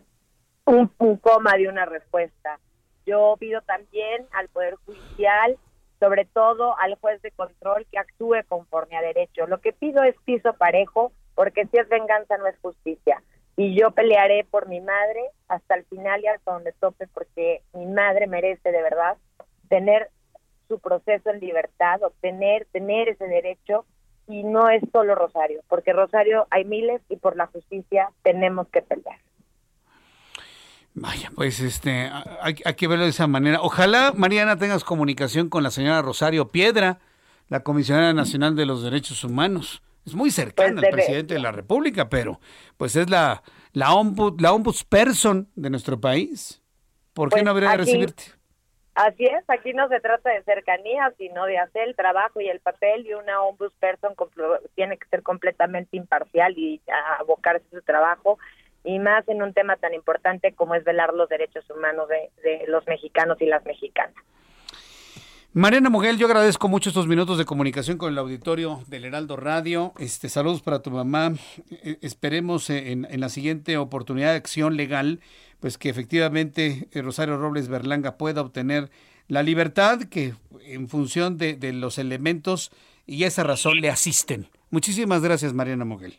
un coma de una respuesta. Yo pido también al Poder Judicial sobre todo al juez de control que actúe conforme a derecho. Lo que pido es piso parejo, porque si es venganza no es justicia. Y yo pelearé por mi madre hasta el final y hasta donde tope, porque mi madre merece de verdad tener su proceso en libertad, obtener, tener ese derecho, y no es solo Rosario, porque Rosario hay miles y por la justicia tenemos que pelear. Vaya, pues este, hay, que verlo de esa manera. Ojalá, Mariana, tengas comunicación con la señora Rosario Piedra, la comisionada nacional de los derechos humanos. Es muy cercana pues al presidente de la República, pero pues es la, la, ombud, la ombudsperson de nuestro país. ¿Por qué pues no habría de recibirte? Así es, aquí no se trata de cercanía, sino de hacer el trabajo y el papel y una ombudsperson tiene que ser completamente imparcial y abocarse a su trabajo y más en un tema tan importante como es velar los derechos humanos de, los mexicanos y las mexicanas. Mariana Muguel, yo agradezco mucho estos minutos de comunicación con el auditorio del Heraldo Radio. Este, saludos para tu mamá. E, esperemos en, la siguiente oportunidad de acción legal, pues que efectivamente eh, Rosario Robles Berlanga pueda obtener la libertad que en función de, de los elementos y esa razón le asisten. Muchísimas gracias, Mariana Moguel.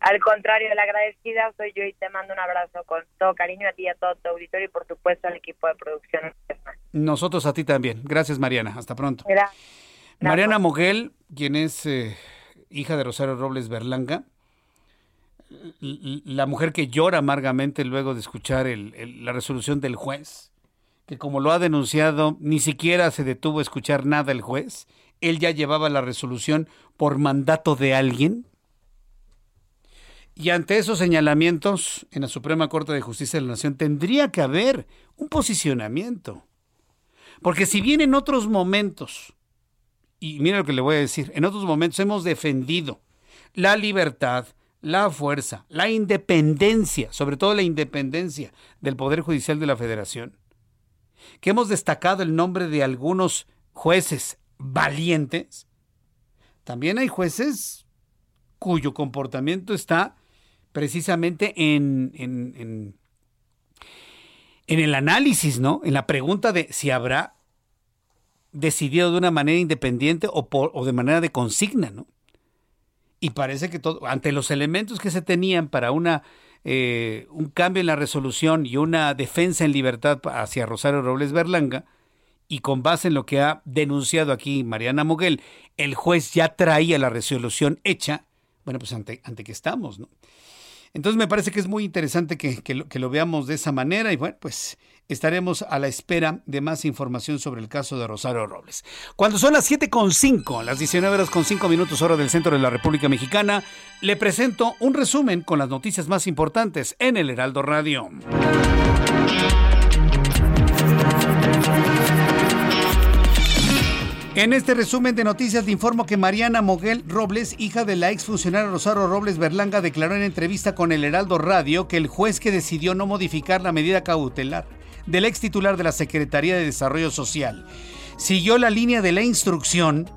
Al contrario, la agradecida soy yo y te mando un abrazo con todo cariño a ti, a todo tu auditorio y por supuesto al equipo de producción. Nosotros a ti también. Gracias, Mariana. Hasta pronto. Mariana Moguel, quien es eh, hija de Rosario Robles Berlanga, la mujer que llora amargamente luego de escuchar la resolución del juez, que como lo ha denunciado, ni siquiera se detuvo a escuchar nada el juez. Él ya llevaba la resolución por mandato de alguien y ante esos señalamientos en la Suprema Corte de Justicia de la Nación tendría que haber un posicionamiento. Porque si bien en otros momentos, y mira lo que le voy a decir, en otros momentos hemos defendido la libertad, la fuerza, la independencia, sobre todo la independencia del Poder Judicial de la Federación, que hemos destacado el nombre de algunos jueces valientes, también hay jueces cuyo comportamiento está precisamente en, en, el análisis, ¿no? En la pregunta de si habrá decidido de una manera independiente o, o de manera de consigna, ¿no? Y parece que todo, ante los elementos que se tenían para una eh, un cambio en la resolución y una defensa en libertad hacia Rosario Robles Berlanga, y con base en lo que ha denunciado aquí Mariana Moguel, el juez ya traía la resolución hecha, bueno, pues ante, ante que estamos, ¿no? Entonces me parece que es muy interesante que, lo, veamos de esa manera y bueno, pues estaremos a la espera de más información sobre el caso de Rosario Robles. Cuando son las 7.5, las 19 horas con 5 minutos hora del centro de la República Mexicana, le presento un resumen con las noticias más importantes en el Heraldo Radio. En este resumen de noticias le informo que Mariana Moguel Robles, hija de la exfuncionaria Rosario Robles Berlanga, declaró en entrevista con el Heraldo Radio que el juez que decidió no modificar la medida cautelar del ex titular de la Secretaría de Desarrollo Social siguió la línea de la instrucción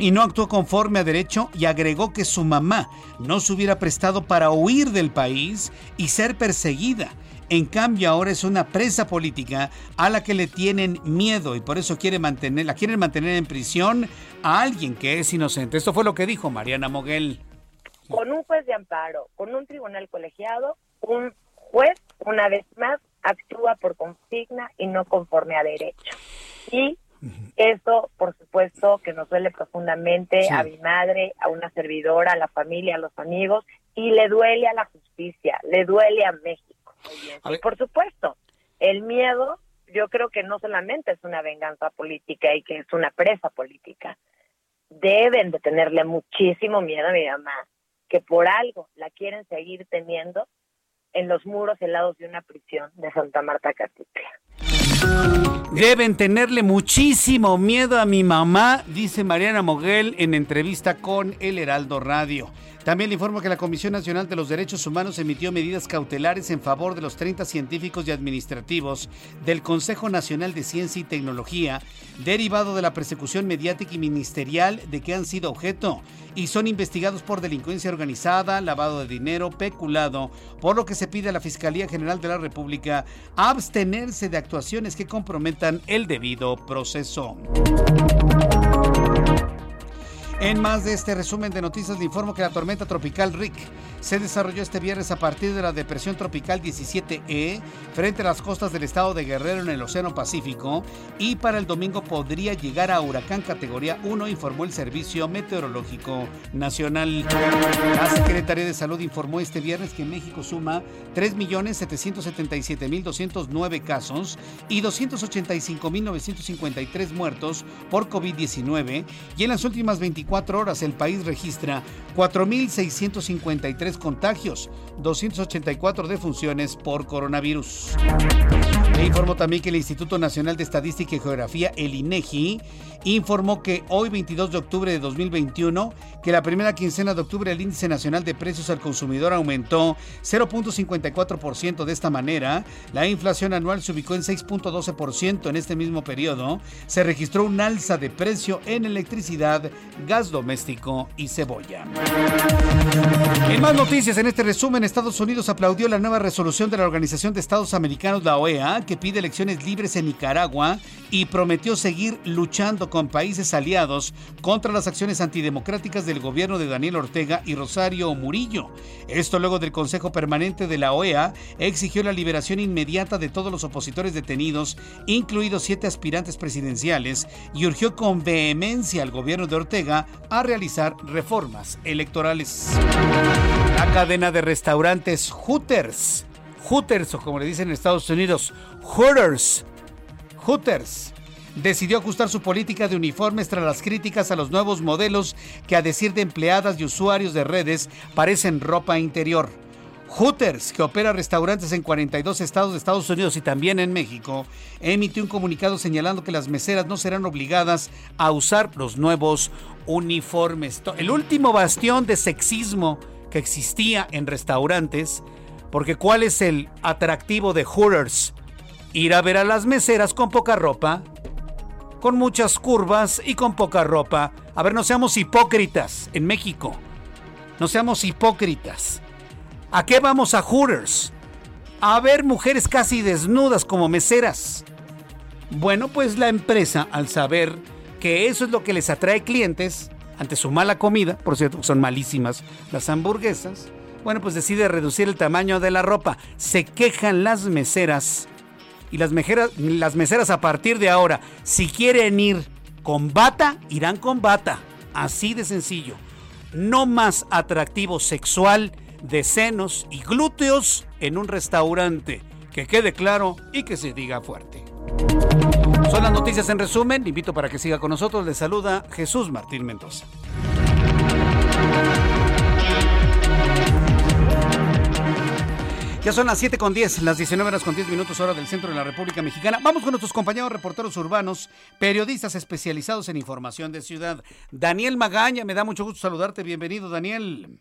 y no actuó conforme a derecho y agregó que su mamá no se hubiera prestado para huir del país y ser perseguida en cambio, ahora es una presa política a la que le tienen miedo y por eso quiere mantener, la quieren mantener en prisión a alguien que es inocente. Esto fue lo que dijo Mariana Moguel. Con un juez de amparo, con un tribunal colegiado, un juez, una vez más, actúa por consigna y no conforme a derecho. Y eso, por supuesto, que nos duele profundamente a mi madre, a una servidora, a la familia, a los amigos, y le duele a la justicia, le duele a México. Y por supuesto, el miedo yo creo que no solamente es una venganza política y que es una presa política. Deben de tenerle muchísimo miedo a mi mamá, que por algo la quieren seguir teniendo en los muros helados de una prisión de Santa Marta Catitla. Deben tenerle muchísimo miedo a mi mamá, dice Mariana Moguel en entrevista con El Heraldo Radio. También le informo que la Comisión Nacional de los Derechos Humanos emitió medidas cautelares en favor de los 30 científicos y administrativos del Consejo Nacional de Ciencia y Tecnología, derivado de la persecución mediática y ministerial de que han sido objeto y son investigados por delincuencia organizada, lavado de dinero, peculado, por lo que se pide a la Fiscalía General de la República abstenerse de actuaciones que comprometan el debido proceso. En más de este resumen de noticias le informo que la tormenta tropical Rick se desarrolló este viernes a partir de la depresión tropical 17E frente a las costas del estado de Guerrero en el Océano Pacífico y para el domingo podría llegar a huracán categoría 1, informó el Servicio Meteorológico Nacional. La Secretaría de Salud informó este viernes que México suma 3.777.209 casos y 285.953 muertos por COVID-19 y en las últimas 24 horas el país registra 4.653 contagios, 284 defunciones por coronavirus. Le informó también que el Instituto Nacional de Estadística y Geografía, el INEGI, informó que hoy 22 de octubre de 2021, que la primera quincena de octubre el índice nacional de precios al consumidor aumentó 0.54%. De esta manera, la inflación anual se ubicó en 6.12% en este mismo periodo. Se registró un alza de precio en electricidad, gas doméstico y cebolla. En más noticias, en este resumen, Estados Unidos aplaudió la nueva resolución de la Organización de Estados Americanos, la OEA, que pide elecciones libres en Nicaragua y prometió seguir luchando con países aliados contra las acciones antidemocráticas del gobierno de Daniel Ortega y Rosario Murillo. Esto luego del Consejo Permanente de la OEA exigió la liberación inmediata de todos los opositores detenidos, incluidos siete aspirantes presidenciales, y urgió con vehemencia al gobierno de Ortega a realizar reformas electorales. La cadena de restaurantes Hooters, Hooters o como le dicen en Estados Unidos, Hooters, Hooters, decidió ajustar su política de uniformes tras las críticas a los nuevos modelos que a decir de empleadas y usuarios de redes parecen ropa interior. Hooters, que opera restaurantes en 42 estados de Estados Unidos y también en México, emitió un comunicado señalando que las meseras no serán obligadas a usar los nuevos uniformes. El último bastión de sexismo que existía en restaurantes, porque ¿cuál es el atractivo de Hooters? Ir a ver a las meseras con poca ropa, con muchas curvas y con poca ropa. A ver, no seamos hipócritas en México. No seamos hipócritas. ¿A qué vamos a Hooters? A ver mujeres casi desnudas como meseras. Bueno, pues la empresa, al saber que eso es lo que les atrae clientes, ante su mala comida, por cierto, son malísimas las hamburguesas, bueno, pues decide reducir el tamaño de la ropa. Se quejan las meseras. Y las, las meseras a partir de ahora, si quieren ir con bata, irán con bata. Así de sencillo. No más atractivo sexual de senos y glúteos en un restaurante. Que quede claro y que se diga fuerte. Son las noticias en resumen. invito para que siga con nosotros. Le saluda Jesús Martín Mendoza. Ya son las 7 con 10, las 19 horas con 10 minutos hora del centro de la República Mexicana. Vamos con nuestros compañeros reporteros urbanos, periodistas especializados en información de ciudad. Daniel Magaña, me da mucho gusto saludarte. Bienvenido, Daniel.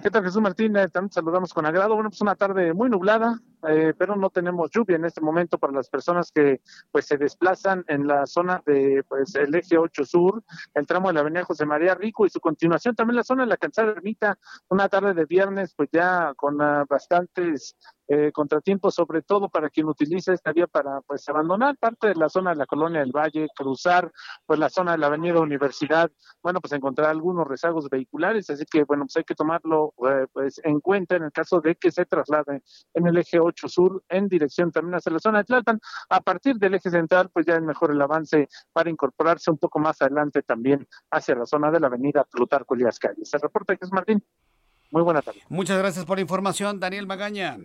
¿Qué tal, Jesús Martín? Eh, también saludamos con agrado. Bueno, pues una tarde muy nublada, eh, pero no tenemos lluvia en este momento para las personas que pues se desplazan en la zona de pues el eje 8 sur, el tramo de la avenida José María Rico y su continuación también la zona de la calzada ermita, una tarde de viernes pues ya con uh, bastantes eh, contratiempos, sobre todo para quien utiliza esta vía para pues abandonar parte de la zona de la colonia del Valle, cruzar pues la zona de la avenida Universidad, bueno pues encontrar algunos rezagos vehiculares, así que bueno pues hay que tomarlo eh, pues en cuenta en el caso de que se traslade en el eje 8 sur en dirección también hacia la zona de Tlalpan, a partir del eje central pues ya es mejor el avance para incorporarse un poco más adelante también hacia la zona de la avenida Plutarco Elías Calles. Se reporta que es Martín. Muy buena tarde. Muchas gracias por la información, Daniel Magaña.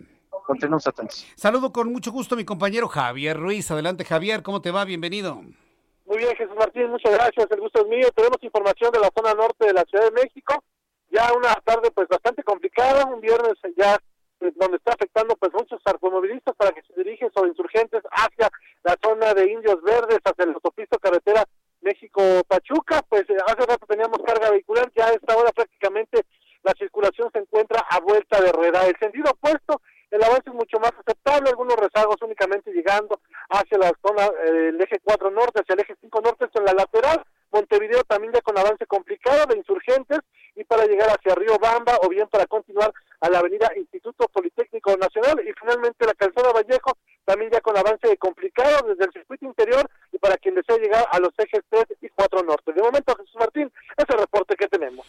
Continuamos atentos. Saludo con mucho gusto a mi compañero Javier Ruiz. Adelante, Javier, ¿cómo te va? Bienvenido. Muy bien, Jesús Martín, muchas gracias. El gusto es mío. Tenemos información de la zona norte de la Ciudad de México. Ya una tarde pues bastante complicada, un viernes ya pues, donde está afectando pues muchos automovilistas para que se dirigen sobre insurgentes hacia la zona de Indios Verdes, hacia la autopista carretera México-Pachuca. Pues eh, hace rato teníamos carga vehicular, ya a esta hora prácticamente la circulación se encuentra a vuelta de rueda. El sentido opuesto el avance es mucho más aceptable, algunos rezagos únicamente llegando hacia la zona del eje 4 norte, hacia el eje 5 norte, esto en la lateral, Montevideo también ya con avance complicado de insurgentes y para llegar hacia Río Bamba o bien para continuar a la avenida Instituto Politécnico Nacional y finalmente la calzada Vallejo también ya con avance complicado desde el circuito interior y para quien desea llegar a los ejes 3 y 4 norte. De momento, Jesús Martín, es el reporte que tenemos.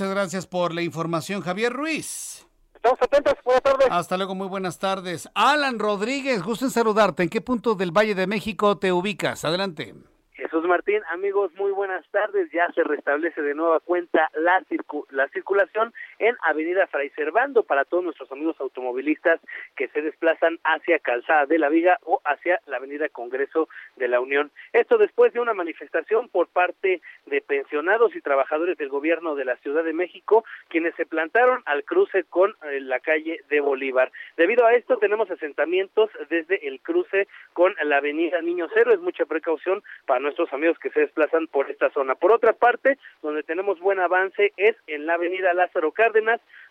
Muchas gracias por la información, Javier Ruiz. Estamos atentos, buenas tardes. Hasta luego, muy buenas tardes. Alan Rodríguez, gusto en saludarte. ¿En qué punto del Valle de México te ubicas? Adelante. Jesús Martín, amigos, muy buenas tardes. Ya se restablece de nueva cuenta la, la circulación en Avenida Fray Servando para todos nuestros amigos automovilistas que se desplazan hacia Calzada de la Viga o hacia la Avenida Congreso de la Unión. Esto después de una manifestación por parte de pensionados y trabajadores del gobierno de la Ciudad de México, quienes se plantaron al cruce con eh, la calle de Bolívar. Debido a esto, tenemos asentamientos desde el cruce con la Avenida Niño Cero. Es mucha precaución para nuestros amigos que se desplazan por esta zona. Por otra parte, donde tenemos buen avance es en la avenida Lázaro Cárdenas,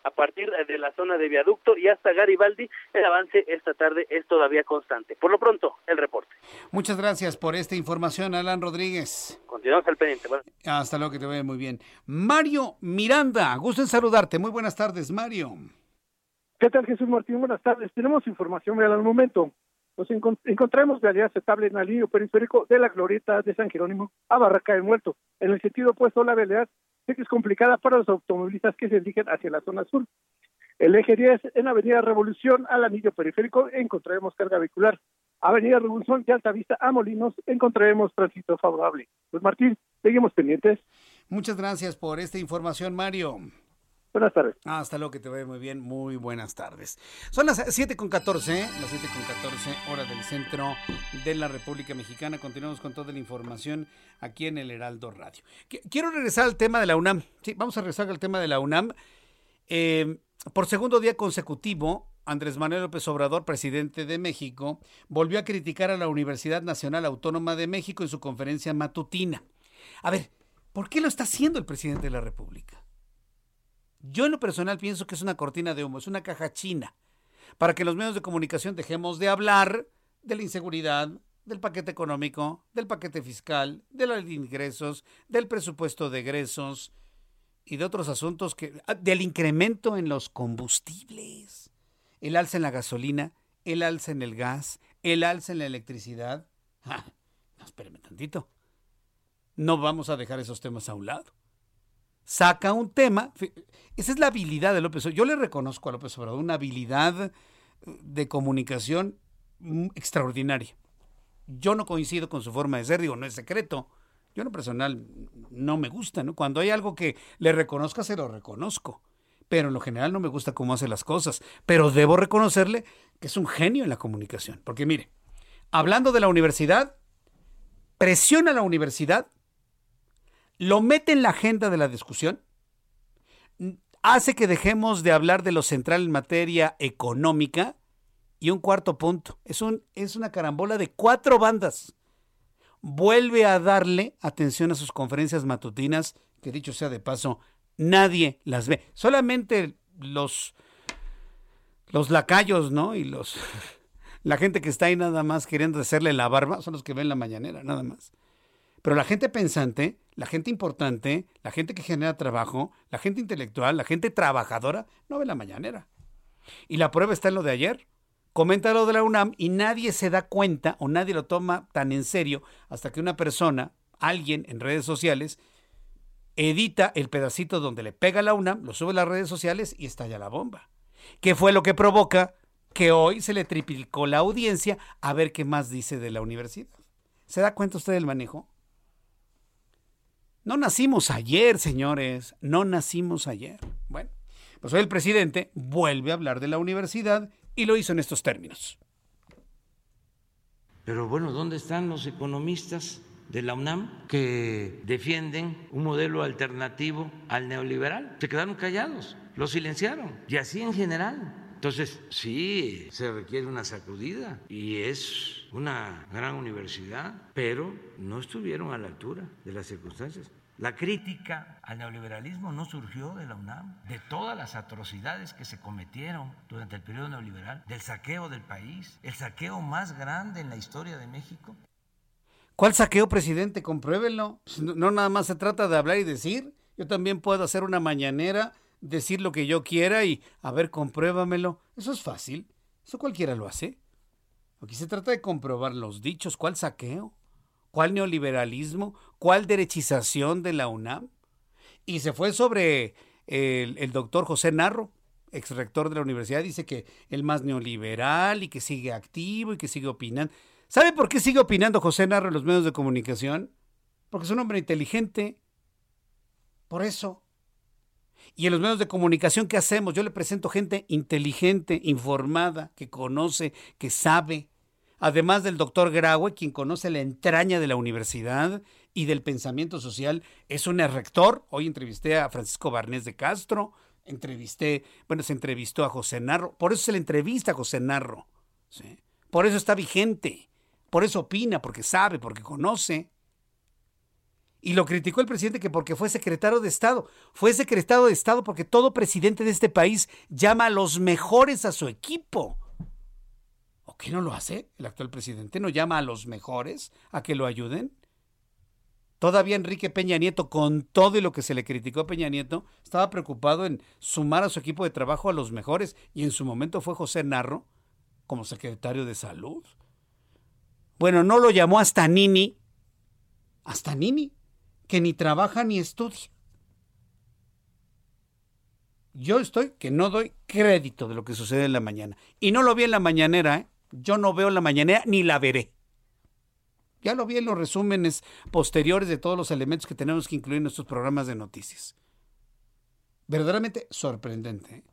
a partir de la zona de viaducto y hasta Garibaldi, el avance esta tarde es todavía constante. Por lo pronto, el reporte. Muchas gracias por esta información, Alan Rodríguez. Continuamos al pendiente. Hasta luego, que te vaya muy bien. Mario Miranda, gusto en saludarte. Muy buenas tardes, Mario. ¿Qué tal, Jesús Martín? Buenas tardes. Tenemos información real al momento nos encontramos realidad aceptable en el línea periférico de la glorieta de San Jerónimo a Barraca del Muerto. En el sentido opuesto, la vialidad sé que es complicada para los automovilistas que se dirigen hacia la zona sur. El eje 10 en Avenida Revolución al anillo periférico encontraremos carga vehicular. Avenida Revolución de Alta Vista a Molinos encontraremos tránsito favorable. Pues Martín, seguimos pendientes. Muchas gracias por esta información, Mario. Buenas tardes. hasta luego, que te vaya muy bien. Muy buenas tardes. Son las 7 con 14, las 7 con 14, hora del centro de la República Mexicana. Continuamos con toda la información aquí en el Heraldo Radio. Quiero regresar al tema de la UNAM. Sí, vamos a regresar al tema de la UNAM. Eh, por segundo día consecutivo, Andrés Manuel López Obrador, presidente de México, volvió a criticar a la Universidad Nacional Autónoma de México en su conferencia matutina. A ver, ¿por qué lo está haciendo el presidente de la República? Yo en lo personal pienso que es una cortina de humo, es una caja china, para que los medios de comunicación dejemos de hablar de la inseguridad, del paquete económico, del paquete fiscal, de los ingresos, del presupuesto de egresos y de otros asuntos que ah, del incremento en los combustibles, el alza en la gasolina, el alza en el gas, el alza en la electricidad. Ah, no, espéreme tantito. No vamos a dejar esos temas a un lado saca un tema. Esa es la habilidad de López Obrador. Yo le reconozco a López Obrador una habilidad de comunicación mm, extraordinaria. Yo no coincido con su forma de ser, digo, no es secreto. Yo en lo personal no me gusta. Cuando hay algo que le reconozca, se lo reconozco. Pero en lo general no me gusta cómo hace las cosas. Pero debo reconocerle que es un genio en la comunicación. Porque mire, hablando de la universidad, presiona a la universidad lo mete en la agenda de la discusión, hace que dejemos de hablar de lo central en materia económica y un cuarto punto. Es, un, es una carambola de cuatro bandas. Vuelve a darle atención a sus conferencias matutinas, que dicho sea de paso, nadie las ve. Solamente los, los lacayos, ¿no? Y los la gente que está ahí nada más queriendo hacerle la barba son los que ven la mañanera, nada más. Pero la gente pensante, la gente importante, la gente que genera trabajo, la gente intelectual, la gente trabajadora, no ve la mañanera. Y la prueba está en lo de ayer. Comenta lo de la UNAM y nadie se da cuenta o nadie lo toma tan en serio hasta que una persona, alguien en redes sociales, edita el pedacito donde le pega la UNAM, lo sube a las redes sociales y estalla la bomba. ¿Qué fue lo que provoca que hoy se le triplicó la audiencia a ver qué más dice de la universidad? ¿Se da cuenta usted del manejo? No nacimos ayer, señores, no nacimos ayer. Bueno, pues hoy el presidente vuelve a hablar de la universidad y lo hizo en estos términos. Pero bueno, ¿dónde están los economistas de la UNAM que defienden un modelo alternativo al neoliberal? Se quedaron callados, lo silenciaron. Y así en general. Entonces, sí, se requiere una sacudida y es una gran universidad, pero no estuvieron a la altura de las circunstancias. La crítica al neoliberalismo no surgió de la UNAM, de todas las atrocidades que se cometieron durante el periodo neoliberal, del saqueo del país, el saqueo más grande en la historia de México. ¿Cuál saqueo, presidente? Compruébenlo. Pues, no, nada más se trata de hablar y decir. Yo también puedo hacer una mañanera, decir lo que yo quiera y, a ver, compruébamelo. Eso es fácil. Eso cualquiera lo hace. Aquí se trata de comprobar los dichos. ¿Cuál saqueo? ¿Cuál neoliberalismo? ¿Cuál derechización de la UNAM? Y se fue sobre el, doctor José Narro, ex rector de la universidad, dice que el más neoliberal y que sigue activo y que sigue opinando. ¿Sabe por qué sigue opinando José Narro en los medios de comunicación? Porque es un hombre inteligente. Por eso. Y en los medios de comunicación, ¿qué hacemos? Yo le presento gente inteligente, informada, que conoce, que sabe. Además del doctor Graue, quien conoce la entraña de la universidad y del pensamiento social, es un rector. Hoy entrevisté a Francisco Barnés de Castro, entrevisté, bueno, se entrevistó a José Narro, por eso se le entrevista a José Narro. Por eso está vigente, por eso opina, porque sabe, porque conoce. Y lo criticó el presidente que porque fue secretario de Estado. Fue secretario de Estado porque todo presidente de este país llama a los mejores a su equipo. ¿O qué no lo hace el actual presidente? ¿No llama a los mejores a que lo ayuden? Todavía Enrique Peña Nieto, con todo y lo que se le criticó a Peña Nieto, estaba preocupado en sumar a su equipo de trabajo a los mejores y en su momento fue José Narro como secretario de salud. Bueno, no lo llamó hasta Nini, hasta Nini, que ni trabaja ni estudia. Yo estoy que no doy crédito de lo que sucede en la mañana. Y no lo vi en la mañanera, ¿eh? Yo no veo la mañanera ni la veré. Ya lo vi en los resúmenes posteriores de todos los elementos que tenemos que incluir en nuestros programas de noticias. Verdaderamente sorprendente. ¿eh?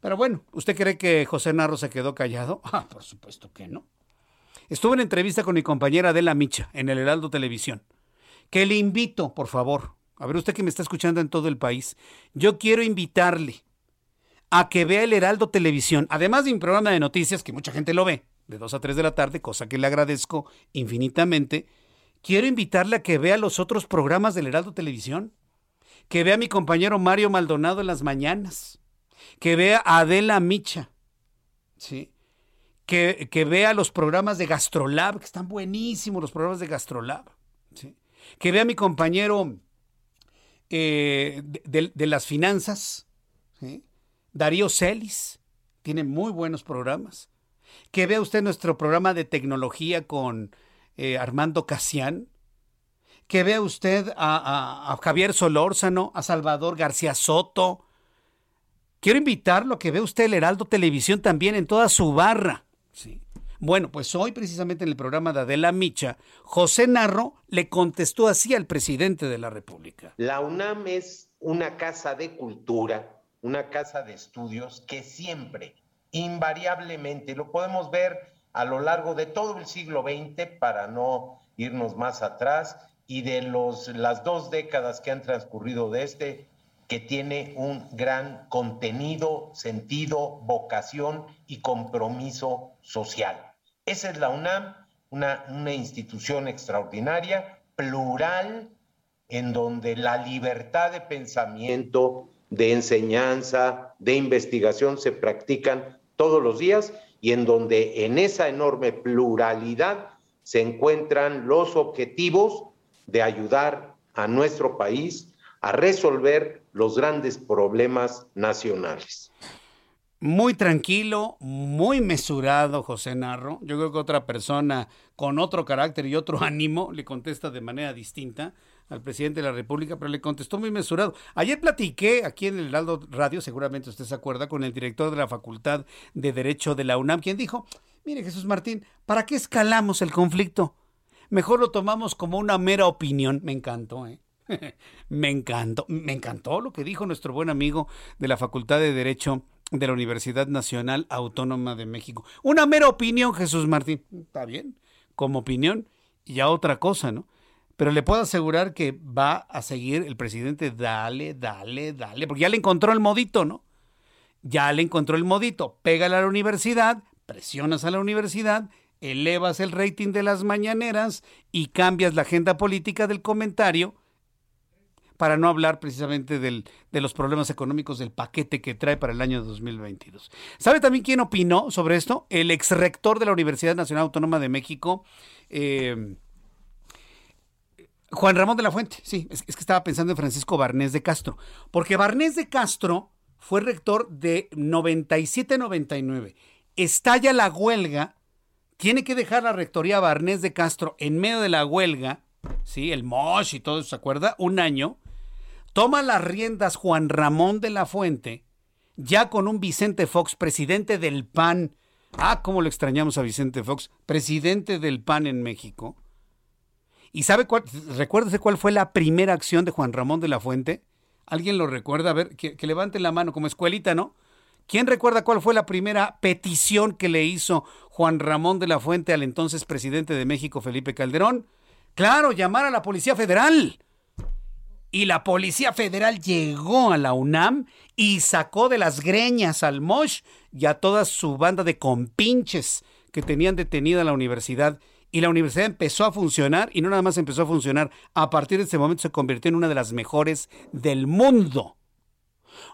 Pero bueno, ¿usted cree que José Narro se quedó callado? Ah, por supuesto que no. Estuve en entrevista con mi compañera Adela Micha en el Heraldo Televisión que le invito, por favor, a ver usted que me está escuchando en todo el país, yo quiero invitarle a que vea el Heraldo Televisión, además de un programa de noticias que mucha gente lo ve, de 2 a 3 de la tarde, cosa que le agradezco infinitamente, quiero invitarle a que vea los otros programas del Heraldo Televisión, que vea a mi compañero Mario Maldonado en las mañanas, que vea a Adela Micha, ¿sí? que, que vea los programas de Gastrolab, que están buenísimos los programas de Gastrolab. ¿sí? que vea a mi compañero eh, de, las finanzas, Darío Celis, tiene muy buenos programas. Que vea usted nuestro programa de tecnología con eh, Armando Casián. Que vea usted a, a, Javier Solórzano, a Salvador García Soto. Quiero invitarlo a que vea usted el Heraldo Televisión también en toda su barra. ¿sí? Bueno, pues hoy precisamente en el programa de Adela Micha, José Narro le contestó así al presidente de la República. La UNAM es una casa de cultura, una casa de estudios que siempre, invariablemente, lo podemos ver a lo largo de todo el siglo XX para no irnos más atrás y de los, las dos décadas que han transcurrido de este, que tiene un gran contenido, sentido, vocación y compromiso social. Esa es la UNAM, una, una institución extraordinaria, plural, en donde la libertad de pensamiento, de enseñanza, de investigación se practican todos los días y en donde en esa enorme pluralidad se encuentran los objetivos de ayudar a nuestro país a resolver los grandes problemas nacionales muy tranquilo, muy mesurado José Narro. Yo creo que otra persona con otro carácter y otro ánimo le contesta de manera distinta al presidente de la República, pero le contestó muy mesurado. Ayer platiqué aquí en el Heraldo Radio, seguramente usted se acuerda, con el director de la Facultad de Derecho de la UNAM, quien dijo, mire Jesús Martín, ¿para qué escalamos el conflicto? Mejor lo tomamos como una mera opinión. Me encantó, ¿eh? me encantó, me encantó lo que dijo nuestro buen amigo de la Facultad de Derecho de la Universidad Nacional Autónoma de México. Una mera opinión, Jesús Martín. Está bien, como opinión, y ya otra cosa, ¿no? Pero le puedo asegurar que va a seguir el presidente, dale, dale, dale, porque ya le encontró el modito, ¿no? Ya le encontró el modito. Pégale a la universidad, presionas a la universidad, elevas el rating de las mañaneras y cambias la agenda política del comentario para no hablar precisamente del, de los problemas económicos del paquete que trae para el año 2022. ¿Sabe también quién opinó sobre esto? El ex rector de la Universidad Nacional Autónoma de México, eh, Juan Ramón de la Fuente. Sí, es, que estaba pensando en Francisco Barnés de Castro, porque Barnés de Castro fue rector de 97-99. Estalla la huelga tiene que dejar la rectoría Barnés de Castro en medio de la huelga, ¿sí? El MOSH y todo eso, ¿se acuerda? Un año. Toma las riendas Juan Ramón de la Fuente, ya con un Vicente Fox, presidente del PAN. Ah, cómo lo extrañamos a Vicente Fox, presidente del PAN en México. ¿Y sabe cuál? Recuérdese cuál fue la primera acción de Juan Ramón de la Fuente. ¿Alguien lo recuerda? A ver, que, que levanten la mano como escuelita, ¿no? ¿Quién recuerda cuál fue la primera petición que le hizo Juan Ramón de la Fuente al entonces presidente de México, Felipe Calderón? Claro, llamar a la Policía Federal. Y la Policía Federal llegó a la UNAM y sacó de las greñas al Mosh y a toda su banda de compinches que tenían detenida la universidad. Y la universidad empezó a funcionar y no nada más empezó a funcionar, a partir de ese momento se convirtió en una de las mejores del mundo.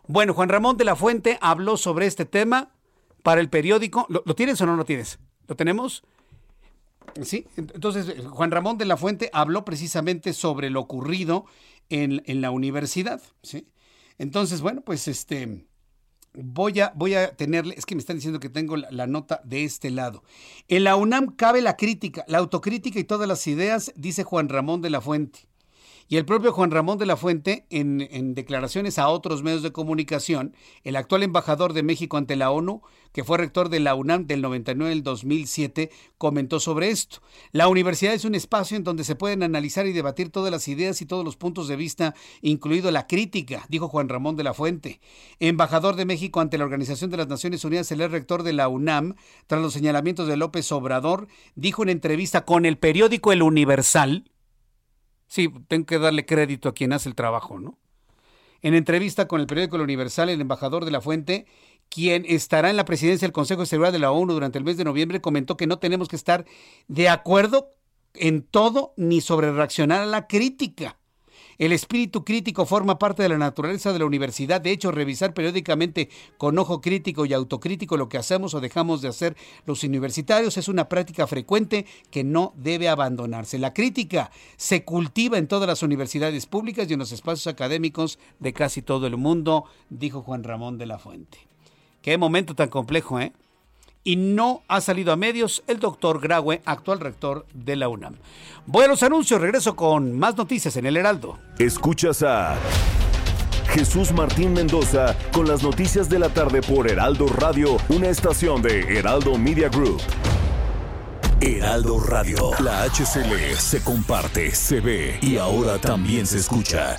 Bueno, Juan Ramón de la Fuente habló sobre este tema para el periódico. ¿Lo, ¿lo tienes o no lo tienes? ¿Lo tenemos? Sí, entonces Juan Ramón de la Fuente habló precisamente sobre lo ocurrido en, en la universidad. ¿sí? Entonces, bueno, pues este voy a, voy a tenerle, es que me están diciendo que tengo la, la, nota de este lado. En la UNAM cabe la crítica, la autocrítica y todas las ideas, dice Juan Ramón de la Fuente. Y el propio Juan Ramón de la Fuente, en, declaraciones a otros medios de comunicación, el actual embajador de México ante la ONU, que fue rector de la UNAM del 99 al 2007, comentó sobre esto. La universidad es un espacio en donde se pueden analizar y debatir todas las ideas y todos los puntos de vista, incluido la crítica, dijo Juan Ramón de la Fuente. Embajador de México ante la Organización de las Naciones Unidas, el rector de la UNAM, tras los señalamientos de López Obrador, dijo en entrevista con el periódico El Universal, Sí, tengo que darle crédito a quien hace el trabajo, ¿no? En entrevista con el periódico El Universal, el embajador de la Fuente, quien estará en la presidencia del Consejo de Seguridad de la ONU durante el mes de noviembre, comentó que no tenemos que estar de acuerdo en todo ni sobre reaccionar a la crítica. El espíritu crítico forma parte de la naturaleza de la universidad. De hecho, revisar periódicamente con ojo crítico y autocrítico lo que hacemos o dejamos de hacer los universitarios es una práctica frecuente que no debe abandonarse. La crítica se cultiva en todas las universidades públicas y en los espacios académicos de casi todo el mundo, dijo Juan Ramón de la Fuente. Qué momento tan complejo, ¿eh? Y no ha salido a medios el doctor Graue, actual rector de la UNAM. Voy a los anuncios, regreso con más noticias en el Heraldo. Escuchas a Jesús Martín Mendoza con las noticias de la tarde por Heraldo Radio, una estación de Heraldo Media Group. Heraldo Radio, la HCL se comparte, se ve y ahora también se escucha.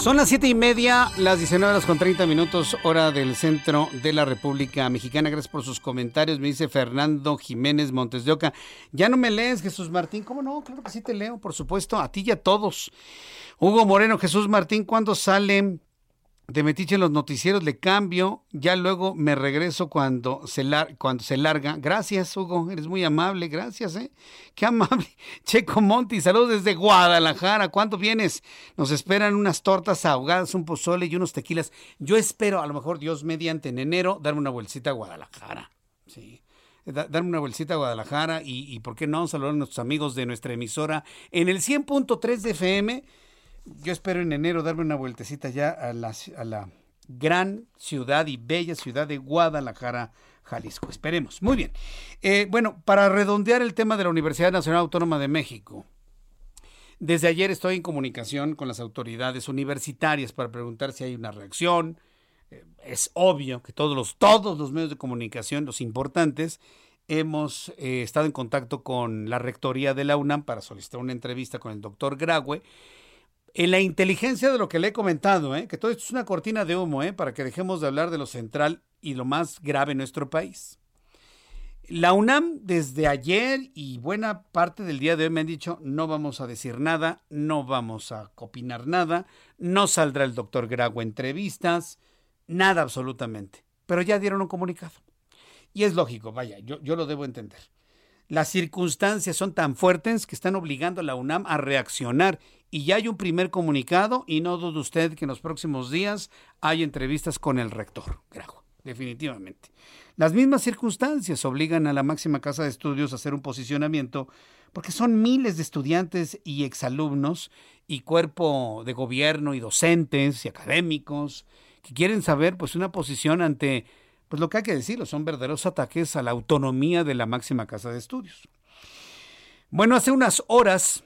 Son las siete y media, las 19 horas con 30 minutos, hora del centro de la República Mexicana. Gracias por sus comentarios. Me dice Fernando Jiménez Montes de Oca. Ya no me lees, Jesús Martín. ¿Cómo no? Claro que sí te leo, por supuesto. A ti y a todos. Hugo Moreno, Jesús Martín, ¿cuándo sale de Metiche en los noticieros? Le cambio. Ya luego me regreso cuando se, cuando se larga. Gracias, Hugo. Eres muy amable. Gracias, ¿eh? Qué amable. Checo Monti, saludos desde Guadalajara. ¿Cuándo vienes? Nos esperan unas tortas ahogadas, un pozole y unos tequilas. Yo espero, a lo mejor Dios mediante, en enero, darme una vueltita a Guadalajara. Sí darme una bolsita a Guadalajara y, y, por qué no saludar a nuestros amigos de nuestra emisora en el 100.3 de FM. Yo espero en enero darme una vueltecita ya a la, a la gran ciudad y bella ciudad de Guadalajara, Jalisco. Esperemos. Muy bien. Eh, bueno, para redondear el tema de la Universidad Nacional Autónoma de México, desde ayer estoy en comunicación con las autoridades universitarias para preguntar si hay una reacción. Eh, es obvio que todos los, todos los medios de comunicación, los importantes, hemos eh, estado en contacto con la rectoría de la UNAM para solicitar una entrevista con el doctor Graue en la inteligencia de lo que le he comentado, ¿eh? que todo esto es una cortina de humo, ¿eh? para que dejemos de hablar de lo central y lo más grave en nuestro país. La UNAM desde ayer y buena parte del día de hoy me han dicho no vamos a decir nada, no vamos a opinar nada, no saldrá el doctor Grago entrevistas, Nada absolutamente. Pero ya dieron un comunicado. Y es lógico, vaya, yo, yo lo debo entender. Las circunstancias son tan fuertes que están obligando a la UNAM a reaccionar y ya hay un primer comunicado y no dude usted que en los próximos días hay entrevistas con el rector, Grajo, definitivamente. Las mismas circunstancias obligan a la máxima casa de estudios a hacer un posicionamiento porque son miles de estudiantes y exalumnos y cuerpo de gobierno y docentes y académicos que quieren saber pues una posición ante pues lo que hay que decirlo, son verdaderos ataques a la autonomía de la máxima casa de estudios. Bueno, hace unas horas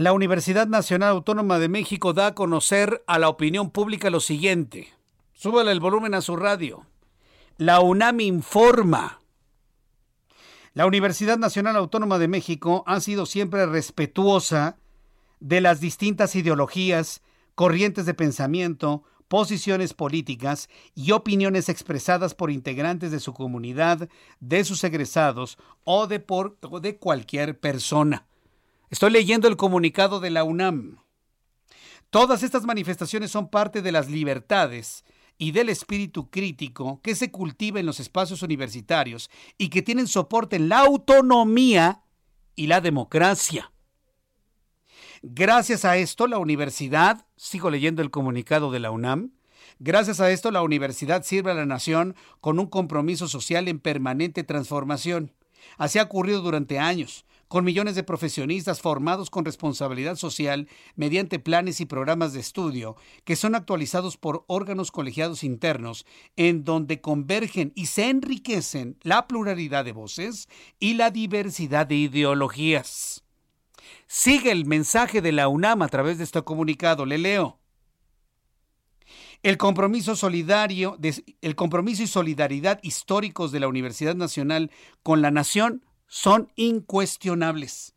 la Universidad Nacional Autónoma de México da a conocer a la opinión pública lo siguiente. Súbale el volumen a su radio. La UNAM informa. La Universidad Nacional Autónoma de México ha sido siempre respetuosa de las distintas ideologías, corrientes de pensamiento, posiciones políticas y opiniones expresadas por integrantes de su comunidad, de sus egresados o de, por, de cualquier persona. Estoy leyendo el comunicado de la UNAM. Todas estas manifestaciones son parte de las libertades y del espíritu crítico que se cultiva en los espacios universitarios y que tienen soporte en la autonomía y la democracia. Gracias a esto, la universidad, sigo leyendo el comunicado de la UNAM, gracias a esto la universidad sirve a la nación con un compromiso social en permanente transformación. Así ha ocurrido durante años, con millones de profesionistas formados con responsabilidad social mediante planes y programas de estudio que son actualizados por órganos colegiados internos en donde convergen y se enriquecen la pluralidad de voces y la diversidad de ideologías. Sigue el mensaje de la UNAM a través de este comunicado. Le leo. El compromiso solidario, el compromiso y solidaridad históricos de la Universidad Nacional con la nación son incuestionables.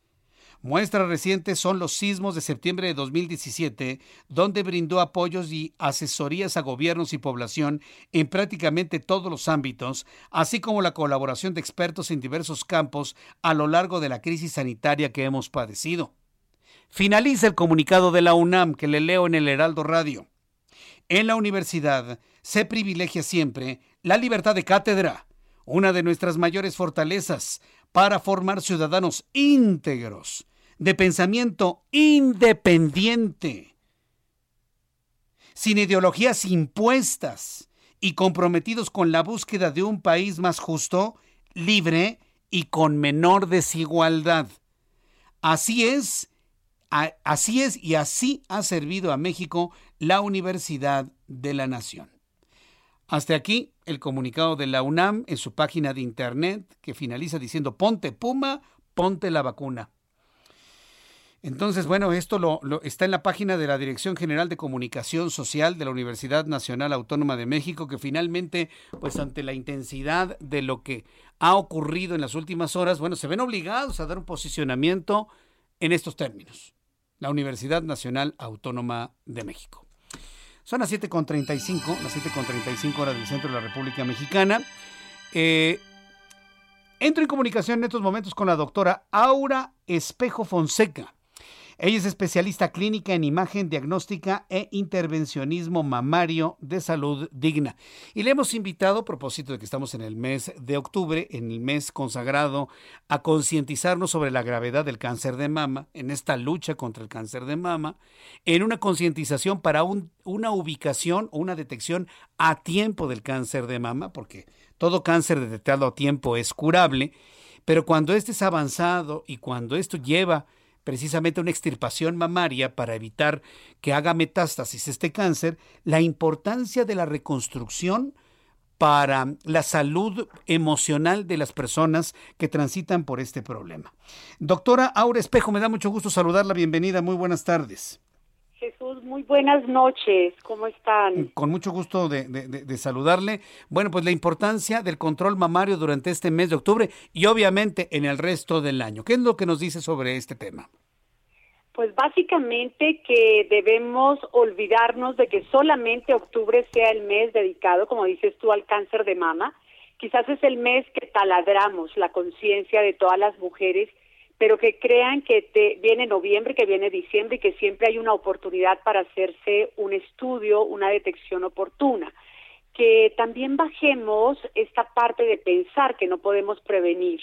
Muestras recientes son los sismos de septiembre de 2017, donde brindó apoyos y asesorías a gobiernos y población en prácticamente todos los ámbitos, así como la colaboración de expertos en diversos campos a lo largo de la crisis sanitaria que hemos padecido. Finaliza el comunicado de la UNAM que le leo en el Heraldo Radio. En la universidad se privilegia siempre la libertad de cátedra, una de nuestras mayores fortalezas para formar ciudadanos íntegros de pensamiento independiente, sin ideologías impuestas y comprometidos con la búsqueda de un país más justo, libre y con menor desigualdad. Así es, así es y así ha servido a México la Universidad de la Nación. Hasta aquí el comunicado de la UNAM en su página de internet que finaliza diciendo ponte puma, ponte la vacuna. Entonces, bueno, esto está en la página de la Dirección General de Comunicación Social de la Universidad Nacional Autónoma de México, que finalmente, pues ante la intensidad de lo que ha ocurrido en las últimas horas, bueno, se ven obligados a dar un posicionamiento en estos términos. La Universidad Nacional Autónoma de México. Son las 7.35, las 7.35 horas del centro de la República Mexicana. Eh, entro en comunicación en estos momentos con la doctora Aura Espejo Fonseca. Ella es especialista clínica en imagen diagnóstica e intervencionismo mamario de salud digna. Y le hemos invitado, a propósito de que estamos en el mes de octubre, en el mes consagrado a concientizarnos sobre la gravedad del cáncer de mama, en esta lucha contra el cáncer de mama, en una concientización para una ubicación o una detección a tiempo del cáncer de mama, porque todo cáncer detectado a tiempo es curable, pero cuando este es avanzado y cuando esto lleva precisamente una extirpación mamaria para evitar que haga metástasis este cáncer, la importancia de la reconstrucción para la salud emocional de las personas que transitan por este problema. Doctora Aura Espejo, me da mucho gusto saludarla. Bienvenida, muy buenas tardes. Jesús, muy buenas noches. ¿Cómo están? Con mucho gusto de, de, saludarle. Bueno, pues la importancia del control mamario durante este mes de octubre y obviamente en el resto del año. ¿Qué es lo que nos dice sobre este tema? Pues básicamente que debemos olvidarnos de que solamente octubre sea el mes dedicado, como dices tú, al cáncer de mama. Quizás es el mes que taladramos la conciencia de todas las mujeres pero que crean que te, viene noviembre, que viene diciembre y que siempre hay una oportunidad para hacerse un estudio, una detección oportuna. que también bajemos esta parte de pensar que no podemos prevenir.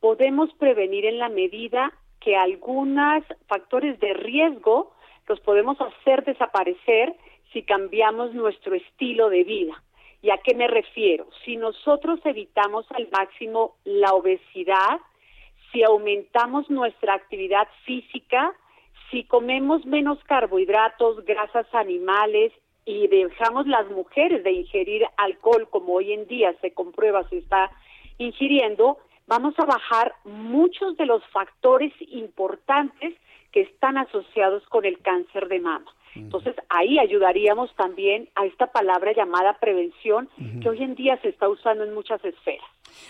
Podemos prevenir en la medida que algunos factores de riesgo los podemos hacer desaparecer si cambiamos nuestro estilo de vida. ¿Y a qué me refiero? Si nosotros evitamos al máximo la obesidad, si aumentamos nuestra actividad física, si comemos menos carbohidratos, grasas animales y dejamos las mujeres de ingerir alcohol como hoy en día se comprueba se está ingiriendo, vamos a bajar muchos de los factores importantes que están asociados con el cáncer de mama. Entonces ahí ayudaríamos también a esta palabra llamada prevención que hoy en día se está usando en muchas esferas.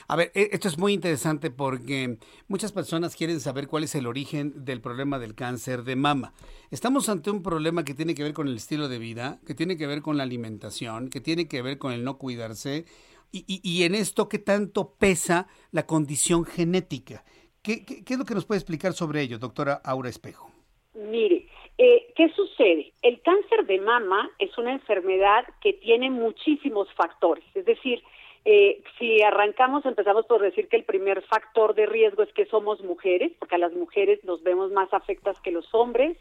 A ver, e, esto es muy interesante porque muchas personas quieren saber cuál es el origen del problema del cáncer de mama. Estamos ante un problema que tiene que ver con el estilo de vida, que tiene que ver con la alimentación, que tiene que ver con el no cuidarse y, y, en esto qué tanto pesa la condición genética. ¿Qué, qué es lo que nos puede explicar sobre ello, doctora Aura Espejo? Mire, eh, ¿Qué sucede? El cáncer de mama es una enfermedad que tiene muchísimos factores. Es decir, eh, si arrancamos, empezamos por decir que el primer factor de riesgo es que somos mujeres, porque a las mujeres nos vemos más afectas que los hombres.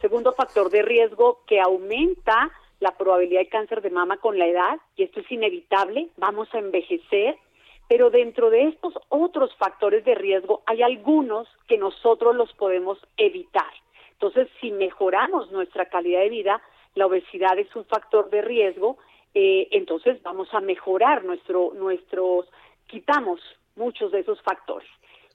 Segundo factor de riesgo que aumenta la probabilidad de cáncer de mama con la edad, y esto es inevitable, vamos a envejecer, pero dentro de estos otros factores de riesgo hay algunos que nosotros los podemos evitar. Entonces, si mejoramos nuestra calidad de vida, la obesidad es un factor de riesgo, eh, entonces vamos a mejorar nuestro, nuestros, quitamos muchos de esos factores.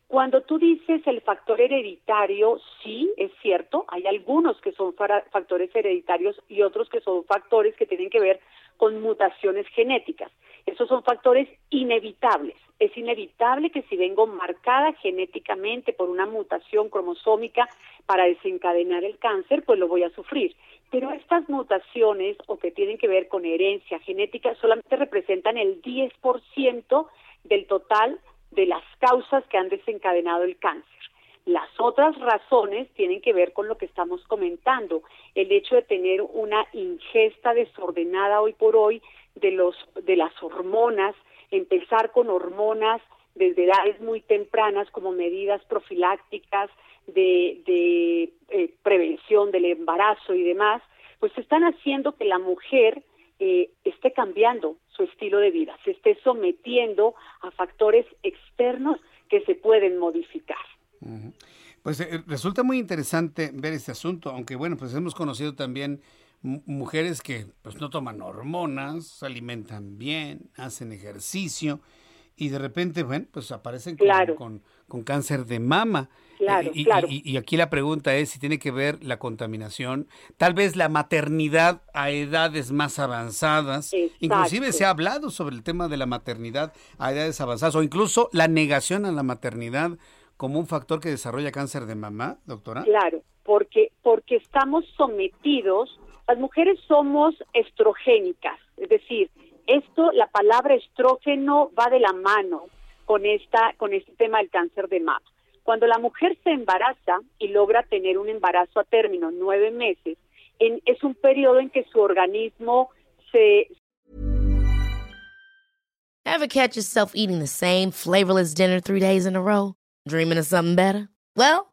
Cuando tú dices el factor hereditario, sí, es cierto, hay algunos que son factores hereditarios y otros que son factores que tienen que ver con mutaciones genéticas. Esos son factores inevitables. Es inevitable que si vengo marcada genéticamente por una mutación cromosómica para desencadenar el cáncer, pues lo voy a sufrir. Pero estas mutaciones o que tienen que ver con herencia genética solamente representan el 10% del total de las causas que han desencadenado el cáncer. Las otras razones tienen que ver con lo que estamos comentando, el hecho de tener una ingesta desordenada hoy por hoy de los de las hormonas, empezar con hormonas desde edades muy tempranas como medidas profilácticas de, de eh, prevención del embarazo y demás, pues están haciendo que la mujer eh, esté cambiando su estilo de vida, se esté sometiendo a factores externos que se pueden modificar. Pues eh, resulta muy interesante ver este asunto, aunque bueno, pues hemos conocido también mujeres que pues no toman hormonas, se alimentan bien, hacen ejercicio y de repente, bueno, pues aparecen con, con, cáncer de mama. Claro, y, claro. Y, aquí la pregunta es si tiene que ver la contaminación, tal vez la maternidad a edades más avanzadas. Inclusive se ha hablado sobre el tema de la maternidad a edades avanzadas o incluso la negación a la maternidad como un factor que desarrolla cáncer de mama, doctora. Claro, porque porque estamos sometidos, las mujeres somos estrogénicas, es decir, esto, la palabra estrógeno va de la mano con esta, con este tema del cáncer de mama. Cuando la mujer se embaraza y logra tener un embarazo a término, nueve meses, en, es un periodo en que su organismo se... Ever catch yourself eating the same flavorless dinner three days in a row? Dreaming of something better? Well,